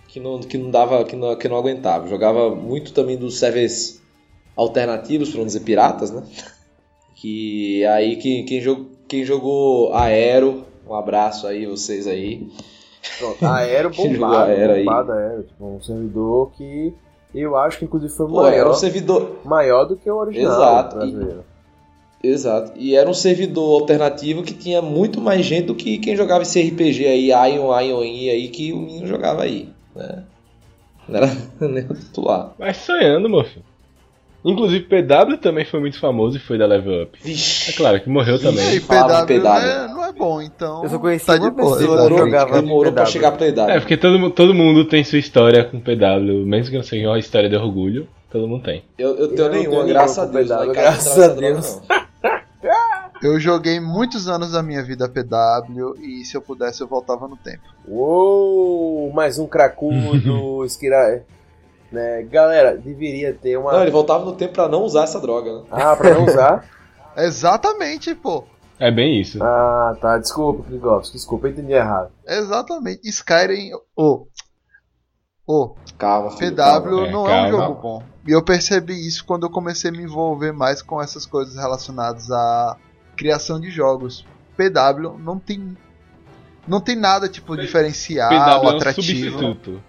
que não, que não dava, que não, que não aguentava. Jogava muito também dos servers alternativos, para não dizer piratas, né? Que aí quem, quem, jog, quem jogou Aero, um abraço aí, vocês aí. Pronto, Aero bombado, aero bombado, aero, tipo, um servidor que eu acho que inclusive foi Pô, maior, era um servidor... maior do que o original Exato. brasileiro. E... Exato. E era um servidor alternativo que tinha muito mais gente do que quem jogava esse RPG aí, Ion, Ion aí, que o menino jogava aí. Né? Não era nem o titular. Mas sonhando, moço. Inclusive, PW também foi muito famoso e foi da Level Up. Vixe. É claro que morreu Vixe. também. E PW, PW. Não, é, não é bom, então. Eu só conheci tá uma de pessoa demorou, jogava demorou pra chegar PW. É, porque todo, todo mundo tem sua história com PW, mesmo que não seja uma história de orgulho, todo mundo tem. Eu, eu tenho eu nenhuma, graças a Deus. PW, graças a Deus. Eu joguei muitos anos da minha vida PW e se eu pudesse eu voltava no tempo. Uou, mais um cracudo, esquira... Né? Galera, deveria ter uma. Não, ele voltava no tempo pra não usar essa droga, né? Ah, pra não usar? Exatamente, pô. É bem isso. Ah, tá. Desculpa, Krigowski. Desculpa, eu entendi errado. Exatamente. Skyrim. Oh. Oh. Calma, filho, PW calma. não é, é um jogo bom. E eu percebi isso quando eu comecei a me envolver mais com essas coisas relacionadas à criação de jogos. PW não tem. Não tem nada tipo diferencial, PW atrativo. É um substituto.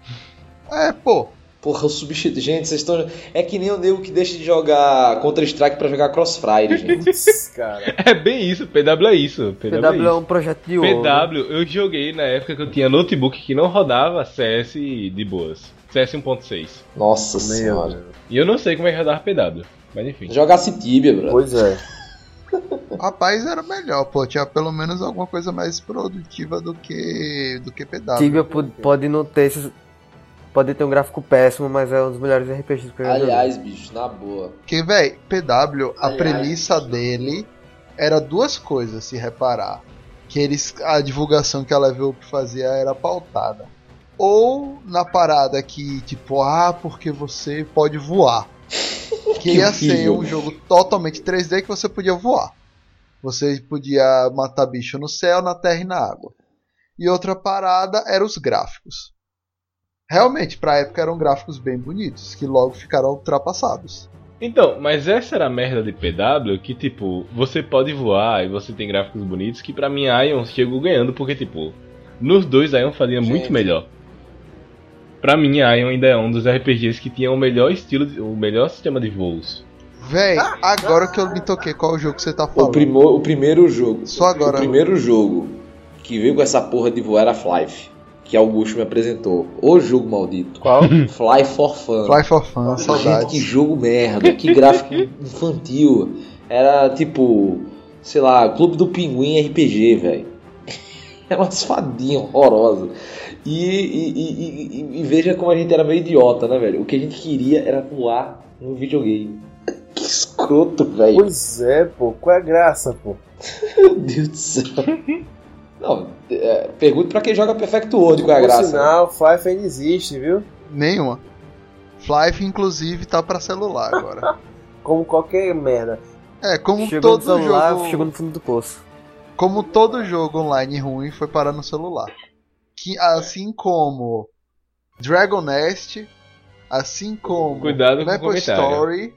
É, pô. Porra, o substituto. Gente, vocês estão. É que nem o nego que deixa de jogar Counter-Strike pra jogar Crossfire, gente. cara. É bem isso, PW é isso. PW, PW é, isso. é, um projeto de ouro. PW, eu joguei na época que eu tinha notebook que não rodava CS de boas. CS 1.6. Nossa Meu senhora. Deus. E eu não sei como é que rodava PW. Mas enfim. Jogasse Tibia, bro. Pois é. Rapaz, era melhor, pô. Tinha pelo menos alguma coisa mais produtiva do que, do que PW. Tibia pode não ter esses Pode ter um gráfico péssimo, mas é um dos melhores RPGs que eu já Aliás, bicho, na boa. Que, velho, PW, a Aliás, premissa bicho. dele era duas coisas, se reparar. Que eles, a divulgação que a Level Up fazia era pautada. Ou na parada que, tipo, ah, porque você pode voar. Que, ia ser um jogo totalmente 3D que você podia voar. Você podia matar bicho no céu, na terra e na água. E outra parada eram os gráficos realmente, pra época eram gráficos bem bonitos, que logo ficaram ultrapassados. Então, mas essa era a merda de PW que, tipo, você pode voar e você tem gráficos bonitos que pra mim Ion chegou ganhando, porque, tipo, nos dois Ion fazia Gente. muito melhor. Pra mim, Ion ainda é um dos RPGs que tinha o melhor estilo, o melhor sistema de voos. Véi, agora que eu me toquei, qual o jogo que você tá falando? O, primo, o primeiro jogo. Só agora. O primeiro jogo que veio com essa porra de voar era Flife. Que Augusto me apresentou. O jogo maldito. Qual? Fly for Fun. Fly for Fun, Gente, que jogo merda, que gráfico infantil. Era tipo, sei lá, Clube do Pinguim RPG, velho. Era umas fadinhas horrorosas. E, e, e- veja como a gente era meio idiota, né, velho? O que a gente queria era voar num videogame. Que escroto, velho. Pois é, pô. Qual é a graça, pô? Meu Deus do céu. Não, é, pergunta pra quem joga Perfect World qual é a Por graça. né? sinal, Fife ainda existe, viu? Nenhuma. Fly, inclusive, tá pra celular agora. Como qualquer merda. É, como Chegou no todo celular, jogo. chegou no fundo do poço. Como todo jogo online ruim foi parar no celular. Que, assim como Dragon Nest, assim como Cuidado com Maple comentário. Story.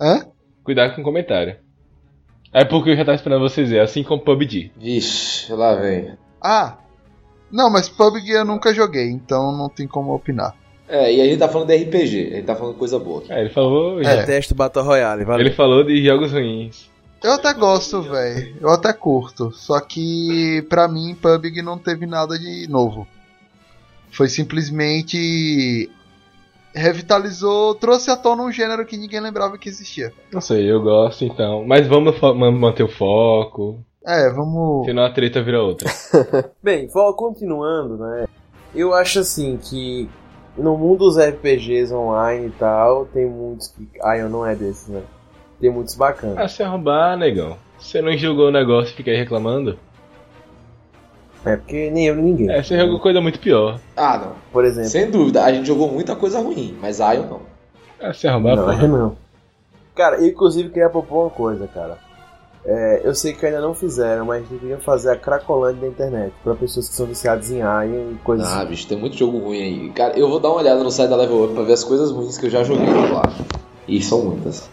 Hã? Cuidado com o comentário. É porque eu já tava esperando você dizer, assim como PUBG. Vixe, lá vem. Ah! Não, mas PUBG eu nunca joguei, então não tem como opinar. É, e a gente tá falando de RPG, a gente tá falando coisa boa. aqui. É, ele falou. É. Detesto Battle Royale, valeu. Ele falou de jogos ruins. Eu até gosto, velho. Eu até curto. Só que pra mim PUBG não teve nada de novo. Foi simplesmente revitalizou, trouxe à tona um gênero que ninguém lembrava que existia. Não sei, eu gosto então. Mas vamos manter o foco. É, vamos. Senão a treta vira outra. Bem, continuando, né? Eu acho assim que no mundo dos RPGs online e tal, tem muitos que. Ah, eu não é desses, né? Tem muitos bacanas. ah, se arrombar, negão. Você não jogou o negócio e fica aí reclamando? É porque nem eu nem ninguém. É, você jogou coisa muito pior. Ah, não. Por exemplo. Sem dúvida, a gente jogou muita coisa ruim, mas Ion não. Ah, se arrombar, Não, porra. não. Cara, eu inclusive queria propor uma coisa, cara. É, eu sei que ainda não fizeram, mas deveriam fazer a Cracolândia da internet pra pessoas que são viciadas em Iron e coisas Ah, assim. bicho, tem muito jogo ruim aí. Cara, eu vou dar uma olhada no site da Level Up pra ver as coisas ruins que eu já joguei lá. E são muitas.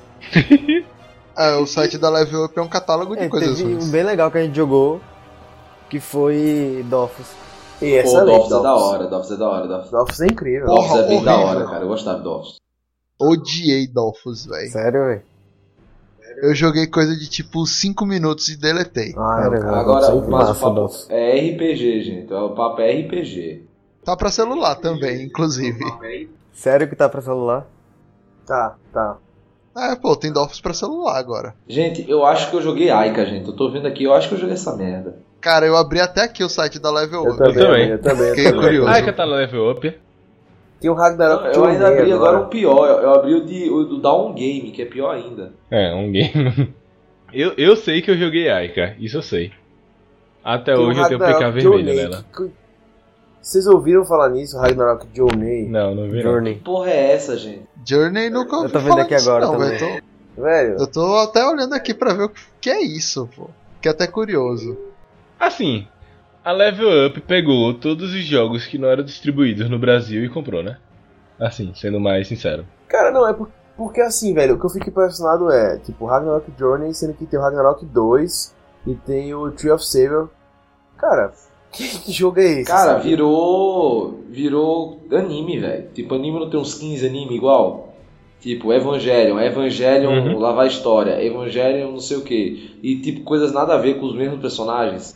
É, o site da Level Up é um catálogo de É, coisas teve ruins. um bem legal que a gente jogou, que foi Dofus. E Pô, excelente, Dofus é da Dofus. hora, Dofus é da hora. Dofus, Dofus é incrível. Porra, Dofus é bem da horrível. hora, cara. Eu gostava de Dofus. Odiei Dolphus, velho. Sério, velho? Eu joguei coisa de tipo 5 minutos e deletei. Ah, Cara, cara, Agora, Dofus é o papo Dofus. é RPG, gente. O papo é RPG. Tá pra celular também, inclusive. Sério que tá pra celular? Tá, tá. É, pô, tem Dolphus pra celular agora. Gente, eu acho que eu joguei Aika, gente. Eu tô vendo aqui, eu acho que eu joguei essa merda. Cara, eu abri até aqui o site da Level Eu Up. também, também. eu também. eu Fiquei também. curioso. Que tá no level up. Tem o Ragnarok eu Journey ainda abri agora um pior. Eu, eu abri o, de, o do Down Game, que é pior ainda. É, um game. eu, eu sei que eu joguei Aika, isso eu sei. Até Tem hoje eu tenho PK vermelho nela. que- Vocês ouviram falar nisso, Ragnarok Journey? Não, não vi. Journey. Que porra é essa, gente? Journey nunca ouvi tô vendo falar aqui agora não, também. velho. Eu Velho, tô- Eu tô até olhando aqui pra ver o que é isso, pô. Que é até curioso. Assim, a Level Up pegou todos os jogos que não eram distribuídos no Brasil e comprou, né? Assim, sendo mais sincero. cara, não, é por- porque assim, velho, o que eu fico impressionado é, tipo, Ragnarok Journey, sendo que tem o Ragnarok 2 e tem o Tree of Savior. Cara, que, que jogo é esse? Cara, sabe? virou. Virou anime, velho. Tipo, anime não tem uns 15 anime igual? Tipo, Evangelion, Evangelion, Uhum. lá vai a história, Evangelion não sei o que. E tipo, coisas nada a ver com os mesmos personagens.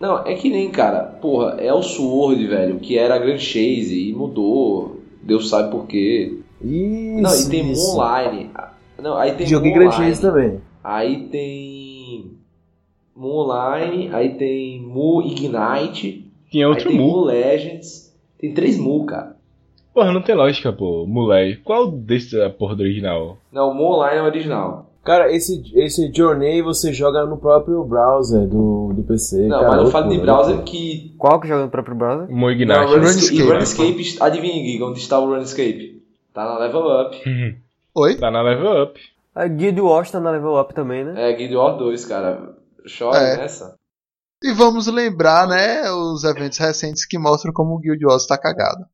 Não, é que nem, cara, porra, é o Sword, velho, que era a Grand Chase e mudou. Deus sabe por quê. Isso, Não, e tem isso. Online. Não, aí tem Joguei Grand. Chase também. Aí tem Mu Online, aí tem Mu Ignite, aí outro tem Mu Mu. Legends. Tem três Mu, cara. Porra, não tem lógica, pô. Moleque. Qual desse a porra do original? Não, o Mu Online é o original. Cara, esse, esse Journey você joga no próprio browser do, do PC. Não, cara, mas eu falo de browser que. Qual que joga no próprio browser? Mo Não, Ignite. Runescape. Runescape. E Runescape, adivinha, Giga, onde está o Runescape? Tá na Level Up. Oi? tá na Level Up. A Guild Wars tá na level up também, né? É, Guild Wars 2, cara. Chora É. nessa. E vamos lembrar, né, os eventos recentes que mostram como o Guild Wars tá cagado.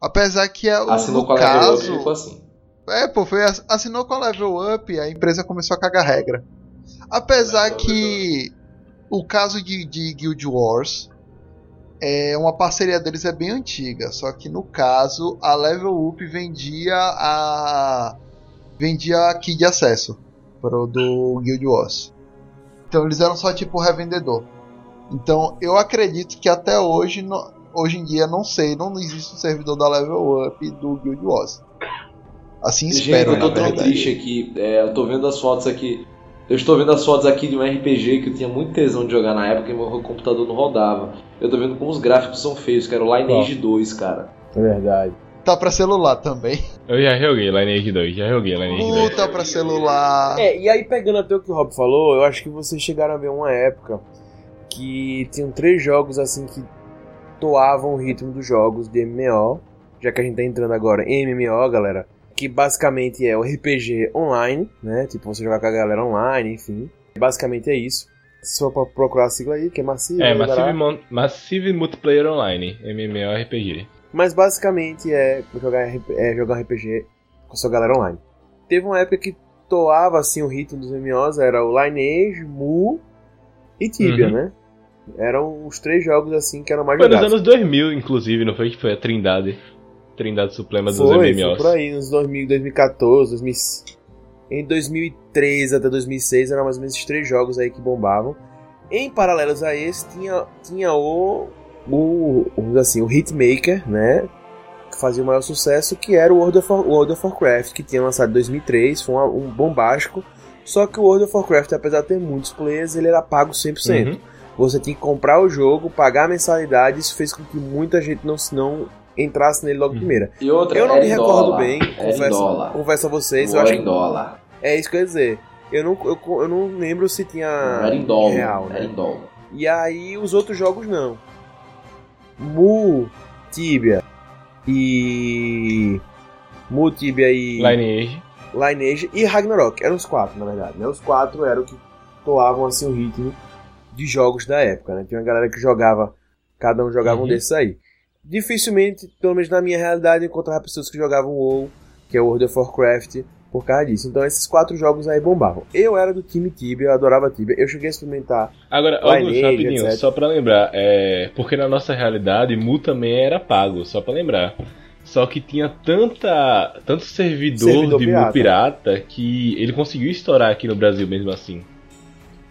Apesar que é o Assinou no com a Level Up caso, e ficou assim. É, pô, foi ass- assinou com a Level Up, a empresa começou a cagar regra. Apesar que o caso de, de Guild Wars é uma parceria deles é bem antiga, só que no caso a Level Up vendia a vendia key de acesso para o do Guild Wars. Então eles eram só tipo revendedor. Então eu acredito que até hoje, no, hoje em dia, não sei, não existe um servidor da Level Up do Guild Wars. Assim espero. Gente, eu tô tão triste aqui. É, eu tô vendo as fotos aqui. Eu estou vendo as fotos aqui de um RPG que eu tinha muito tesão de jogar na época e meu computador não rodava. Eu tô vendo como os gráficos são feios, que era o Lineage 2, cara. É verdade. Tá pra celular também. Eu já joguei Lineage 2, já joguei Lineage 2. Puta pra celular. É, e aí pegando até o que o Rob falou, eu acho que vocês chegaram a ver uma época que tinham três jogos assim que toavam o ritmo dos jogos de MMO, já que a gente tá entrando agora em MMO, galera, que basicamente é o RPG online, né? Tipo, você jogar com a galera online, enfim. Basicamente é isso. Se for pra procurar a sigla aí, que é Massive. É, Massive, Mon Massive Multiplayer Online, MMORPG. Mas basicamente é jogar, é jogar RPG com a sua galera online. Teve uma época que toava assim o ritmo dos MMOs, era o Lineage, Mu e Tibia, uhum. né? Eram os três jogos assim que eram mais foi jogados. Nos anos 2000, inclusive, não foi que foi a Trindade. Trindade Suprema dos foi, MMOs. Foi por aí, nos 2000, 2014, 2000, em 2003 até 2006 eram mais ou menos esses três jogos aí que bombavam. Em paralelos a esse tinha, tinha o, o, assim, o Hitmaker, né? Que fazia o maior sucesso, que era o World of, World of Warcraft, que tinha lançado em 2003, foi um, um bombástico. Só que o World of Warcraft, apesar de ter muitos players, ele era pago 100%. Uhum. Você tinha que comprar o jogo, pagar a mensalidade, isso fez com que muita gente não, não entrasse nele logo hum. primeira. E outra, eu não me recordo dólar, bem, confesso, confesso a vocês. eu acho em dólar. É isso que eu ia dizer. Eu não, eu, eu não lembro se tinha. Não, era em dólar. Real, né? Era em dólar. E aí os outros jogos não. Mu, Tibia e. Mu, Tibia e. Lineage. Lineage e Ragnarok. Eram os quatro, na verdade. Né? Os quatro eram que toavam assim o ritmo de jogos da época. Né? Tinha uma galera que jogava. Cada um jogava uhum. um desses aí dificilmente, pelo menos na minha realidade, encontrava pessoas que jogavam WoW, que é o World of Warcraft, por causa disso. Então esses quatro jogos aí bombavam. Eu era do time Tibia, eu adorava Tibia, eu cheguei a experimentar. Agora, Augusto, rapidinho, etc. só pra lembrar, é... porque na nossa realidade Mu também era pago, só pra lembrar. Só que tinha tanta, tanto servidor, servidor de pirata. Mu pirata que ele conseguiu estourar aqui no Brasil mesmo assim.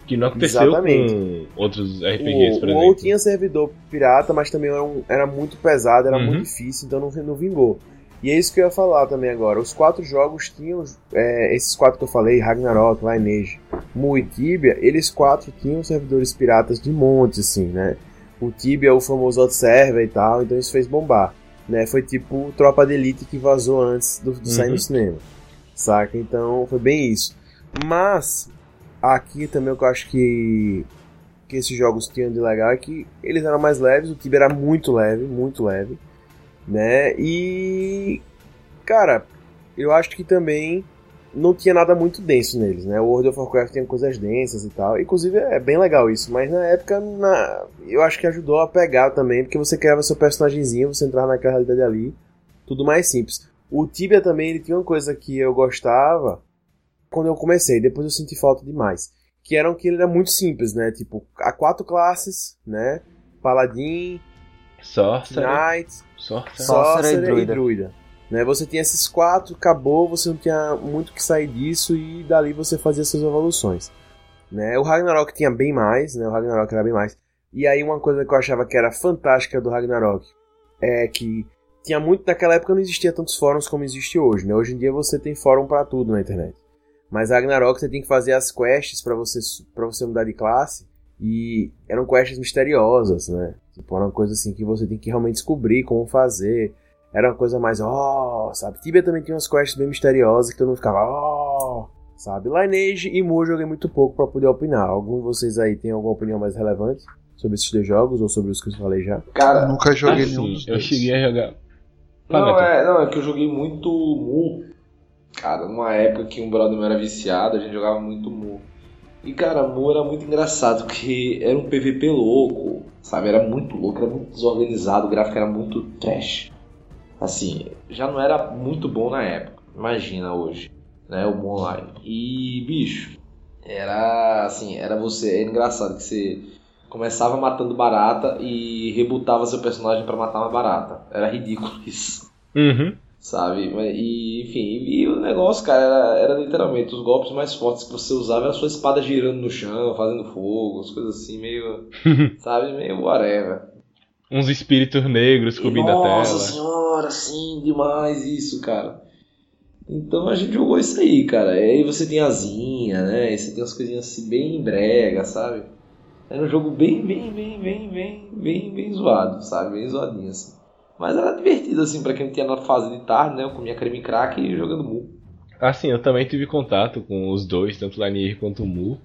Que não aconteceu Exatamente. com outros RPGs, o, por exemplo. O WoW tinha servidor pirata, mas também era, um, era muito pesado, era uhum. muito difícil, então não, não vingou. E é isso que eu ia falar também agora. Os quatro jogos tinham, é, esses quatro que eu falei, Ragnarok, Lineage, Mu e Tibia, eles quatro tinham servidores piratas de monte, assim, né? O Tibia é o famoso hot server e tal, então isso fez bombar. Né? Foi tipo Tropa de Elite que vazou antes do, de sair uhum. no cinema. Saca? Então foi bem isso. Mas Aqui também o que eu acho que, que esses jogos tinham de legal é que eles eram mais leves, o Tibia era muito leve, muito leve, né? E cara, eu acho que também não tinha nada muito denso neles, né? O World of Warcraft tem coisas densas e tal. Inclusive é bem legal isso, mas na época na... eu acho que ajudou a pegar também, porque você criava seu personagemzinho, você entrava naquela realidade ali, tudo mais simples. O Tibia também ele tinha uma coisa que eu gostava, quando eu comecei, depois eu senti falta demais. Que eram que ele era muito simples, né? Tipo, há quatro classes, né? Paladin, Sorcerer, Knight, Sorcerer, Sorcerer e, druida. e Druida. Né? Você tinha esses quatro, acabou, você não tinha muito que sair disso e dali você fazia suas evoluções. Né? O Ragnarok tinha bem mais, né? O Ragnarok era bem mais. E aí uma coisa que eu achava que era fantástica do Ragnarok é que tinha muito naquela época não existia tantos fóruns como existe hoje, né? Hoje em dia você tem fórum para tudo na internet. Mas Ragnarok você tem que fazer as quests para você, pra você mudar de classe. E eram quests misteriosas, né? Tipo, era uma coisa assim que você tem que realmente descobrir como fazer. Era uma coisa mais, ó, oh, sabe? Tibia também tinha umas quests bem misteriosas que todo mundo ficava, ó, oh, sabe? Lineage e Mu eu joguei muito pouco para poder opinar. Algum de vocês aí tem alguma opinião mais relevante sobre esses dois jogos ou sobre os que eu falei já? Cara, nunca joguei assim, nenhum dos Eu cheguei a jogar. Não, é, não, é que eu joguei muito Mu Cara, numa época que um brother meu era viciado, a gente jogava muito Mu. E cara, Mu era muito engraçado, porque era um PVP louco, sabe? Era muito louco, era muito desorganizado, o gráfico era muito trash. Assim, já não era muito bom na época, imagina hoje, né? O Online. E, bicho, era assim, era você. Era engraçado que você começava matando barata e rebutava seu personagem para matar uma barata. Era ridículo isso. Uhum. Sabe? E, enfim, e o negócio, cara, era, era literalmente os golpes mais fortes que você usava era a sua espada girando no chão, fazendo fogo, as coisas assim, meio. sabe? Meio whatever. Uns espíritos negros cobrindo a tela. Nossa senhora, sim, demais isso, cara. Então a gente jogou isso aí, cara. E aí você tem asinha, né? E você tem umas coisinhas assim bem brega, sabe? Era um jogo bem, bem, bem, bem, bem, bem, bem zoado, sabe? Bem zoadinho, assim. Mas era divertido, assim, pra quem tinha na fase de tarde, né? Eu comia creme crack e jogando Mu. Assim, eu também tive contato com os dois, tanto Lanier quanto o Mu.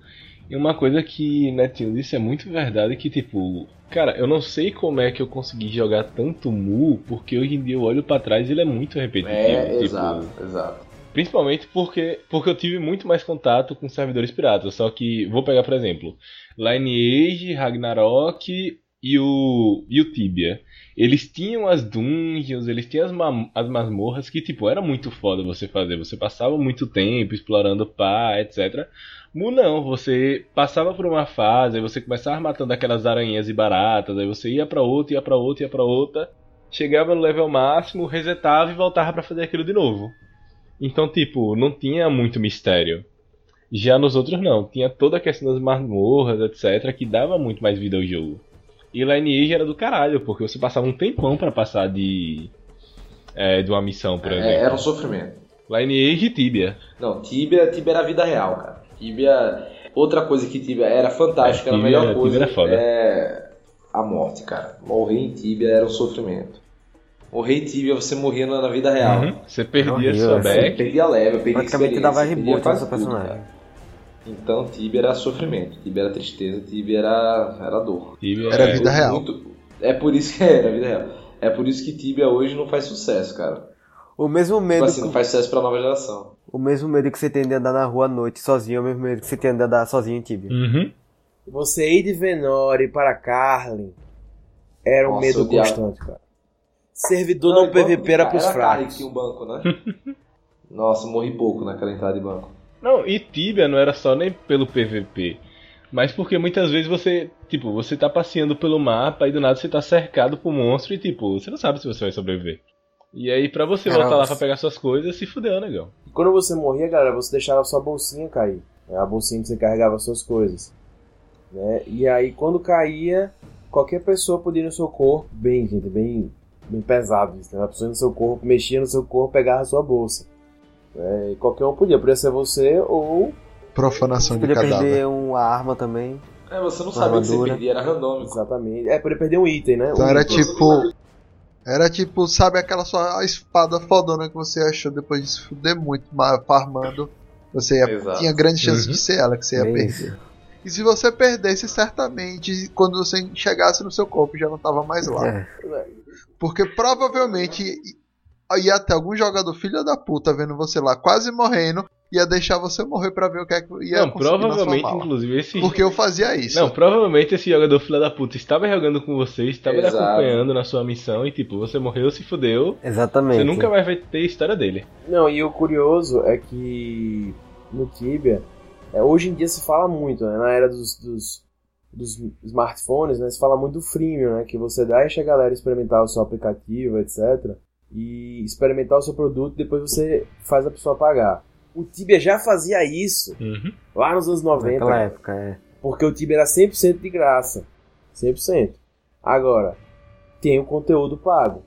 E uma coisa que Netinho disse é muito verdade, que tipo, cara, eu não sei como é que eu consegui jogar tanto Mu, porque hoje em dia eu olho para trás e ele é muito repetitivo. É, tipo, exato, exato. Principalmente porque, porque eu tive muito mais contato com servidores piratas. Só que, vou pegar por exemplo, Lineage, Ragnarok e o, e o Tibia. Eles tinham as dungeons, eles tinham as, ma as masmorras que, tipo, era muito foda você fazer. Você passava muito tempo explorando pá, etc. Mu não, você passava por uma fase, aí você começava matando aquelas aranhas e baratas, aí você ia para outra, ia para outra, ia para outra, chegava no level máximo, resetava e voltava para fazer aquilo de novo. Então, tipo, não tinha muito mistério. Já nos outros não, tinha toda a questão das masmorras, etc, que dava muito mais vida ao jogo. E Lineage era do caralho, porque você passava um tempão para passar de. É, de uma missão, por É, exemplo. era um sofrimento. Lineage e Tibia. Não, Tibia, Tibia era a vida real, cara. Tibia. Outra coisa que Tibia era fantástica, É, era a Tibia- melhor coisa. Tibia era foda. É a morte, cara. Morrer em Tibia era um sofrimento. Morrer em Tibia você morria na, na vida real. Uhum. Você perdia sua assim. Você back. perdia leve, perdia Praticamente experiência, dava reboot no seu personagem. cara. Então Tibia era sofrimento, Tibia era tristeza, Tibia era, era dor. Tibia Era é- vida real. Muito- é por isso que era vida real. É por isso que Tibia hoje não faz sucesso, cara. O mesmo Tipo medo, assim, não faz sucesso pra nova geração. o mesmo medo que você tem de andar na rua à noite sozinho, é o mesmo medo que você tem de andar sozinho em Tibia. Uhum. Você ir de Venore para Carlin era um Nossa, medo constante, cara. Servidor Não, PVP era pros Era fracos. que tinha um banco, né? Nossa, morri pouco naquela entrada de banco. Não, e Tibia não era só nem pelo PVP. Mas porque muitas vezes você, tipo, você tá passeando pelo mapa e do nada você tá cercado por monstro e, tipo, você não sabe se você vai sobreviver. E aí, pra você Caramba. voltar lá pra pegar suas coisas, se fudeu, negão. Quando você morria, galera, você deixava sua bolsinha cair. né? A bolsinha que você carregava as suas coisas. Né? E aí, quando caía, qualquer pessoa podia ir no seu corpo, bem, gente, bem, bem pesado né? A pessoa no seu corpo, mexia no seu corpo, pegava a sua bolsa. Né? E qualquer um podia, podia ser você ou. Profanação Você de podia cadáver. perder uma arma também. É, você não sabia o que você perdia, era randômico. Exatamente. É, podia perder um item, né? Então Um era item. tipo. Era tipo, sabe aquela sua espada fodona que você achou depois de se fuder muito ma- farmando? Você ia- tinha grande chance Uhum. de ser ela que você ia Bem perder. isso. E se você perdesse, certamente, quando você chegasse no seu corpo, já não tava mais lá. É. Porque provavelmente ia ter algum jogador filho da puta vendo você lá quase morrendo, ia deixar você morrer pra ver o que é que ia não, conseguir na sua provavelmente, mala. inclusive, esse. Porque eu fazia isso. Não, provavelmente esse jogador filho da puta estava jogando com você, estava Exato. acompanhando na sua missão e, tipo, você morreu, se fudeu. Exatamente. Você nunca mais vai ter história dele. Não, e o curioso é que no Tibia, é, hoje em dia se fala muito, né, na era dos, dos, dos smartphones, né, se fala muito do freemium, né, que você deixa a galera experimentar o seu aplicativo, etc, e experimentar o seu produto, depois você faz a pessoa pagar. O Tibia já fazia isso Uhum. lá nos anos 90, Naquela época, é. Porque o Tibia era 100% de graça. 100%. Agora, tem o conteúdo pago.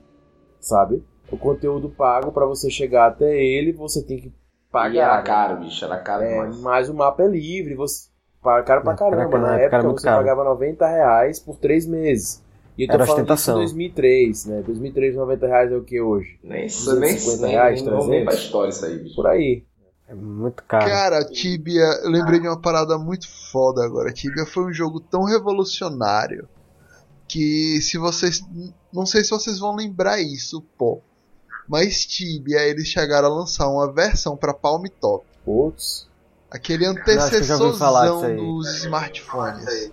Sabe? O conteúdo pago pra você chegar até ele, você tem que E pagar. era né? caro, bicho, era caro É, demais. mas o mapa é livre, você paga caro pra É, caramba. Na época era você caro. pagava 90 reais por 3 meses. E eu tô Era falando disso em ostentação. 2003, né? 2003, 90 reais é o que hoje? Nem, 250 nem, nem, reais, não vem pra 300? história isso aí, bicho. Por aí. É muito caro. Cara, Tibia, eu lembrei de uma parada muito foda agora. Tibia foi um jogo tão revolucionário que se vocês. Não sei se vocês vão lembrar isso, pô. Mas Tibia, eles chegaram a lançar uma versão pra Palm Top. Putz. Aquele antecessorzão aí. dos smartphones.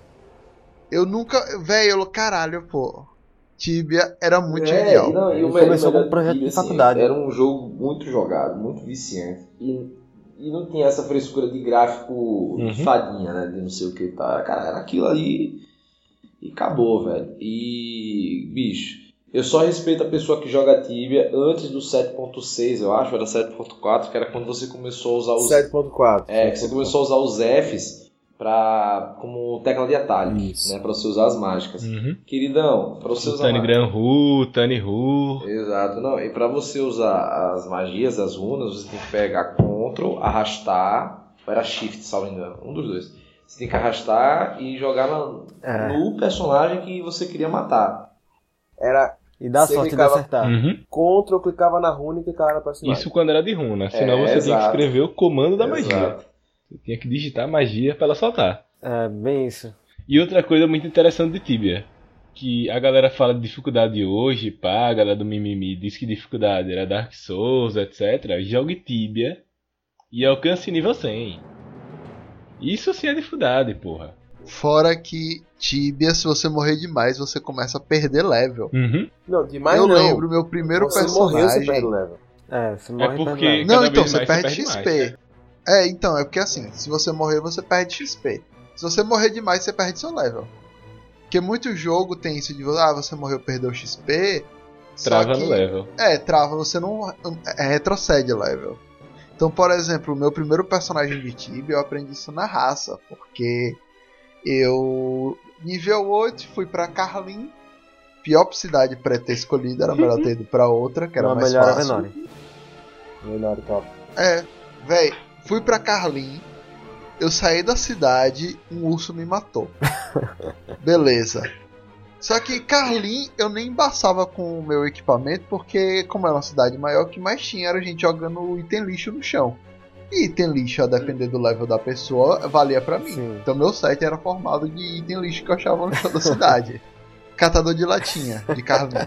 Eu nunca. Eu. Caralho, pô. Tibia era muito É, genial. não, e o Começou melhor com um projeto Tibia, de faculdade. Era um jogo muito jogado, muito viciante. E, e não tinha essa frescura de gráfico Uhum. fadinha, né? De não sei o que tá. Cara, era aquilo ali e acabou, velho. E, bicho, Eu só respeito a pessoa que joga Tibia antes do 7.6, eu acho, era 7.4, que era quando você começou a usar os 7.4. É, que você começou a usar os Fs pra, como tecla de atalho, Isso. né, para você usar as mágicas. Uhum. Queridão, para você usar Tani ma- Gran Hu, Tani Hu. Exato, não. E pra você usar as magias, as runas, você tem que pegar Ctrl, arrastar, ou era Shift, salvo engano, um dos dois. Você tem que arrastar e jogar na- É. no personagem que você queria matar. Era E dá Você sorte de clicava- acertar. Uhum. Ctrl, clicava na runa e clicava na personagem. Isso quando era de runa, senão É, você tinha que exato. escrever o comando da magia. Você tinha que digitar a magia pra ela soltar. É, bem isso. E outra coisa muito interessante de Tibia, que a galera fala de dificuldade hoje, pá, a galera do mimimi diz que dificuldade era Dark Souls, etc. Jogue Tibia e alcance nível 100. Isso sim é dificuldade, porra. Fora que Tibia, se você morrer demais, você começa a perder level. Uhum. Não, demais eu não. lembro, meu primeiro você personagem. morreu, você perde level. É, você morre porque- perde Não, então você perde, você perde XP. mais, né? É, então, é porque assim, se você morrer, você perde XP. Se você morrer demais, você perde seu level. Porque muito jogo tem isso de, ah, você morreu, perdeu XP. Trava que- no level. É, trava, você não é, retrocede level. Então, por exemplo, o meu primeiro personagem de Tibia, eu aprendi isso na raça, porque eu, nível 8, fui pra Carlin, pior cidade pra ter escolhido, era melhor ter ido pra outra, que era Uma mais melhor é fácil. Avenori. Menor top. É, véi, fui pra Carlin, eu saí da cidade, um urso me matou. Beleza. Só que Carlin eu nem embaçava com o meu equipamento, porque como era uma cidade maior, o que mais tinha era gente jogando item lixo no chão. E item lixo, a depender do level da pessoa, valia pra mim. Sim. Então meu set era formado de item lixo que eu achava no chão da cidade. Catador de latinha, de Carlin.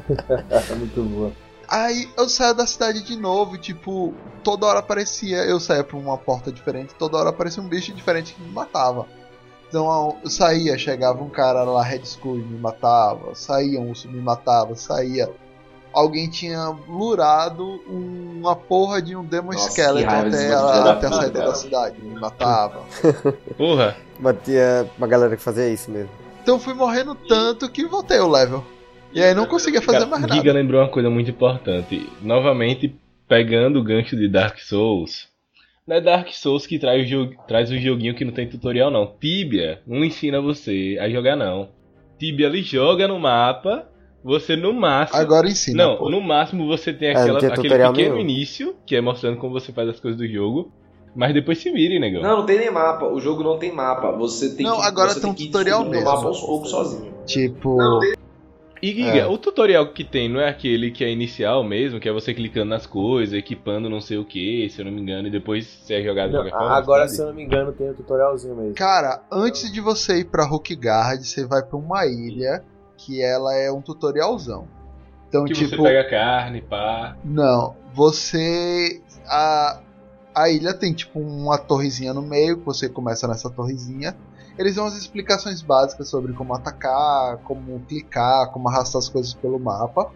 É muito boa. Aí eu saía da cidade de novo, tipo, toda hora aparecia, eu saía pra uma porta diferente, toda hora aparecia um bicho diferente que me matava. Então eu saía, chegava um cara lá, Red Skull e me matava, saía um urso me matava, saía. Alguém tinha lurado uma porra de um Demon Nossa, Skeleton raiva até, da até a saída da cidade, me matava. Porra, Batia uma galera que fazia isso mesmo. Então eu fui morrendo tanto que voltei o level. E aí não conseguia fazer cara, mais nada. Giga lembrou uma coisa muito importante. Novamente, pegando o gancho de Dark Souls. Não é Dark Souls que traz o, jogo, traz o joguinho que não tem tutorial, não. Tibia não ensina você a jogar, não. Tibia ele joga no mapa, você no máximo. Agora ensina. não, pô. no máximo você tem É, não aquela, tem aquele pequeno nenhum. início, que é mostrando como você faz as coisas do jogo. Mas depois se vire, negão. Não, não tem nem mapa. O jogo não tem mapa. Você tem Não, que, agora você tem um tutorial mesmo. mapa aos poucos sozinho. Tipo. E Giga, É. o tutorial que tem não é aquele que é inicial mesmo, que é você clicando nas coisas, equipando não sei o que, se eu não me engano, e depois você é jogado de Não, qualquer forma. agora, se eu não me engano, tem um tutorialzinho mesmo. Cara, antes de você ir pra Hookguard, você vai pra uma ilha que ela é um tutorialzão. Então, Que tipo, você pega carne, pá. não, você a a ilha tem tipo uma torrezinha no meio, que você começa nessa torrezinha. Eles dão as explicações básicas sobre como atacar, como clicar, como arrastar as coisas pelo mapa.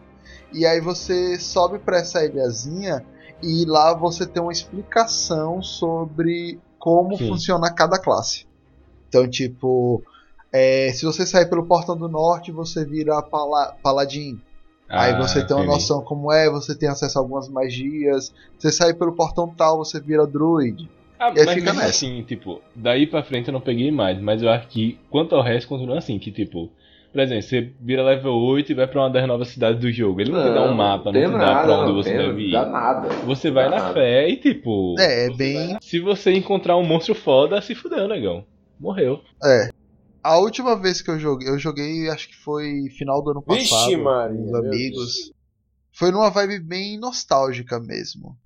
E aí você sobe pra essa ilhazinha e lá você tem uma explicação sobre como Sim. funciona cada classe. Então, tipo, é, se você sair pelo portão do norte, você vira pala paladin. Aí Ah, você tem uma noção como é, você tem acesso a algumas magias. Você sai pelo portão tal, você vira druid. Ah, E mas fica mesmo nessa. assim, tipo, daí pra frente eu não peguei mais, mas eu acho que quanto ao resto continua assim, que tipo, por exemplo, você vira level 8 e vai pra uma das novas cidades do jogo. Ele não, te dá um mapa, não te dá nada, pra onde não você tem, deve ir. Dá nada. Você vai na nada. fé e tipo. É, é bem. Se você encontrar um monstro foda, se fudeu, negão. Morreu. É. A última vez que eu joguei, eu joguei, acho que foi final do ano passado. Vixe, Maria, com os amigos. Foi numa vibe bem nostálgica mesmo.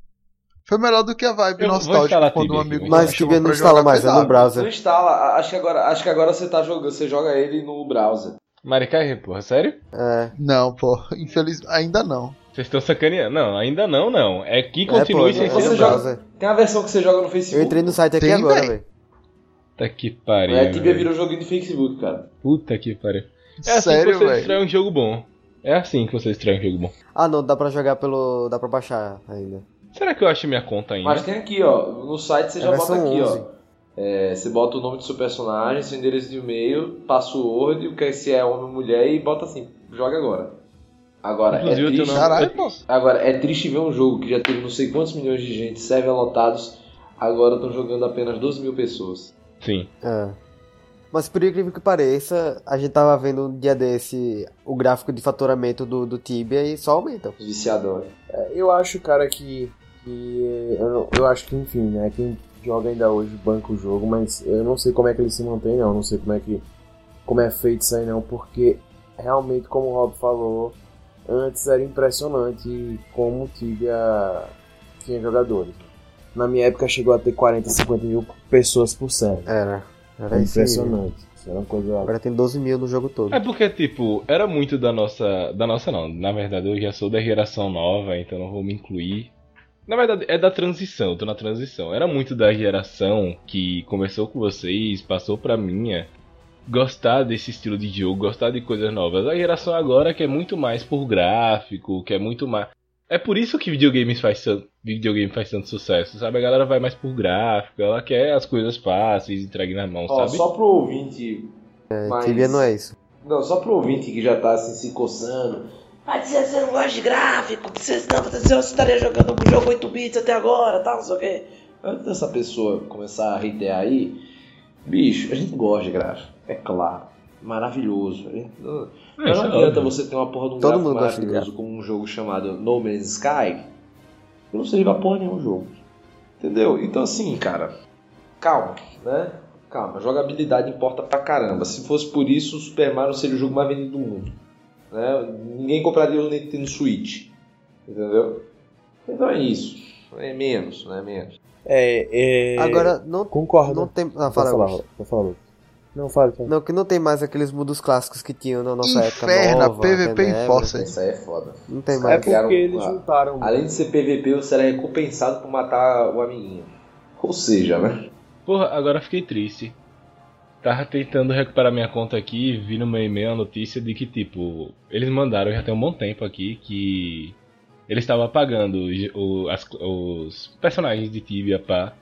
Foi melhor do que a vibe Eu nostálgica quando um Tibia amigo Mas Tibia não instala mais, é no pesado. Não browser. instala, acho que agora, acho que agora você tá jogando, você joga ele no browser. Maricai, porra, sério? É. Não, pô, infeliz ainda não. Vocês estão sacaneando? Não, ainda não, não. É que É, continue pô, sem é ser joga- browser. browser. Tem a versão que você joga no Eu Facebook. entrei no site aqui Tem, agora, velho. Puta que pariu. É, Tibia velho. virou joguinho de Facebook, cara. Puta que pariu. É assim Sério, que você destrói um jogo bom. É assim que você destrói um jogo bom. Ah, não, dá pra jogar pelo. dá pra baixar ainda. Será que eu acho minha conta ainda? Mas tem aqui, ó. No site você É já a bota aqui, 11. ó. É, você bota o nome do seu personagem, seu endereço de e-mail, password, o que é se é homem ou mulher e bota assim, joga agora. Agora, é triste, Caralho, agora, é triste ver um jogo que já teve não sei quantos milhões de gente, server lotados, agora estão jogando apenas 12 mil pessoas. Sim. É. Mas por incrível que pareça, a gente tava vendo um dia desse o gráfico de faturamento do, do Tibia e só aumenta. Os viciadores. Eu acho, cara, que. Que eu, não- eu acho que, enfim, né? Quem joga ainda hoje banca o jogo, mas eu não sei como é que ele se mantém, não. Não sei como é que. Como é feito isso aí, não, porque realmente, como o Rob falou, antes era impressionante como o Tibia tinha jogadores. Na minha época chegou a ter 40, 50 mil pessoas por server. Era. Era É impressionante. Isso era uma coisa. Agora tem 12 mil no jogo todo. É porque, tipo, era muito da nossa. Da nossa não. Na verdade, eu já sou da geração nova, então não vou me incluir. Na verdade, é da transição, eu tô na transição. Era muito da geração que começou com vocês, passou pra minha. Gostar desse estilo de jogo, gostar de coisas novas. A geração agora que é muito mais por gráfico, que é muito mais. É por isso que videogames faz tanto, videogame faz tanto sucesso, sabe? A galera vai mais por gráfico, ela quer as coisas fáceis, entregue na mão, Ó, sabe? só pro ouvinte. É, mas- não é isso. Não, só pro ouvinte que já tá assim se coçando. Vai dizer você não gosta de gráfico, que você, não, você estaria jogando um jogo 8 bits até agora, tal, não sei o quê. Antes dessa pessoa começar a reitear aí, bicho, a gente gosta de gráfico, é claro. Maravilhoso. Gente- não, É, não é adianta óbvio. você ter uma porra de um Todo gráfico mundo gosta de maravilhoso como um jogo chamado No Man's Sky que não serve pra porra nenhum jogo. Entendeu? Então assim, cara, calma, né? Calma, jogabilidade importa pra caramba. Se fosse por isso, o Super Mario seria o jogo mais vendido do mundo. Né? Ninguém compraria o Nintendo Switch. Entendeu? Então é isso. É menos, né? Menos. É, é... Agora, não, Concordo. não tem. Ah, fala, falar, falar. Não, fala, fala. Não, que não tem mais aqueles mundos clássicos que tinham na nossa Inferno, época nova. PVP Tenebra. e Força. Isso aí é foda. Não tem É mais. porque criaram eles uma- juntaram. Além de ser PVP, você era recompensado por matar o amiguinho. Ou seja, né? Porra, agora fiquei triste. Tava tentando recuperar minha conta aqui, vi no meu e-mail a notícia de que, tipo, eles mandaram já tem um bom tempo aqui que eles estavam apagando os, o- as- os personagens de Tibia, pá.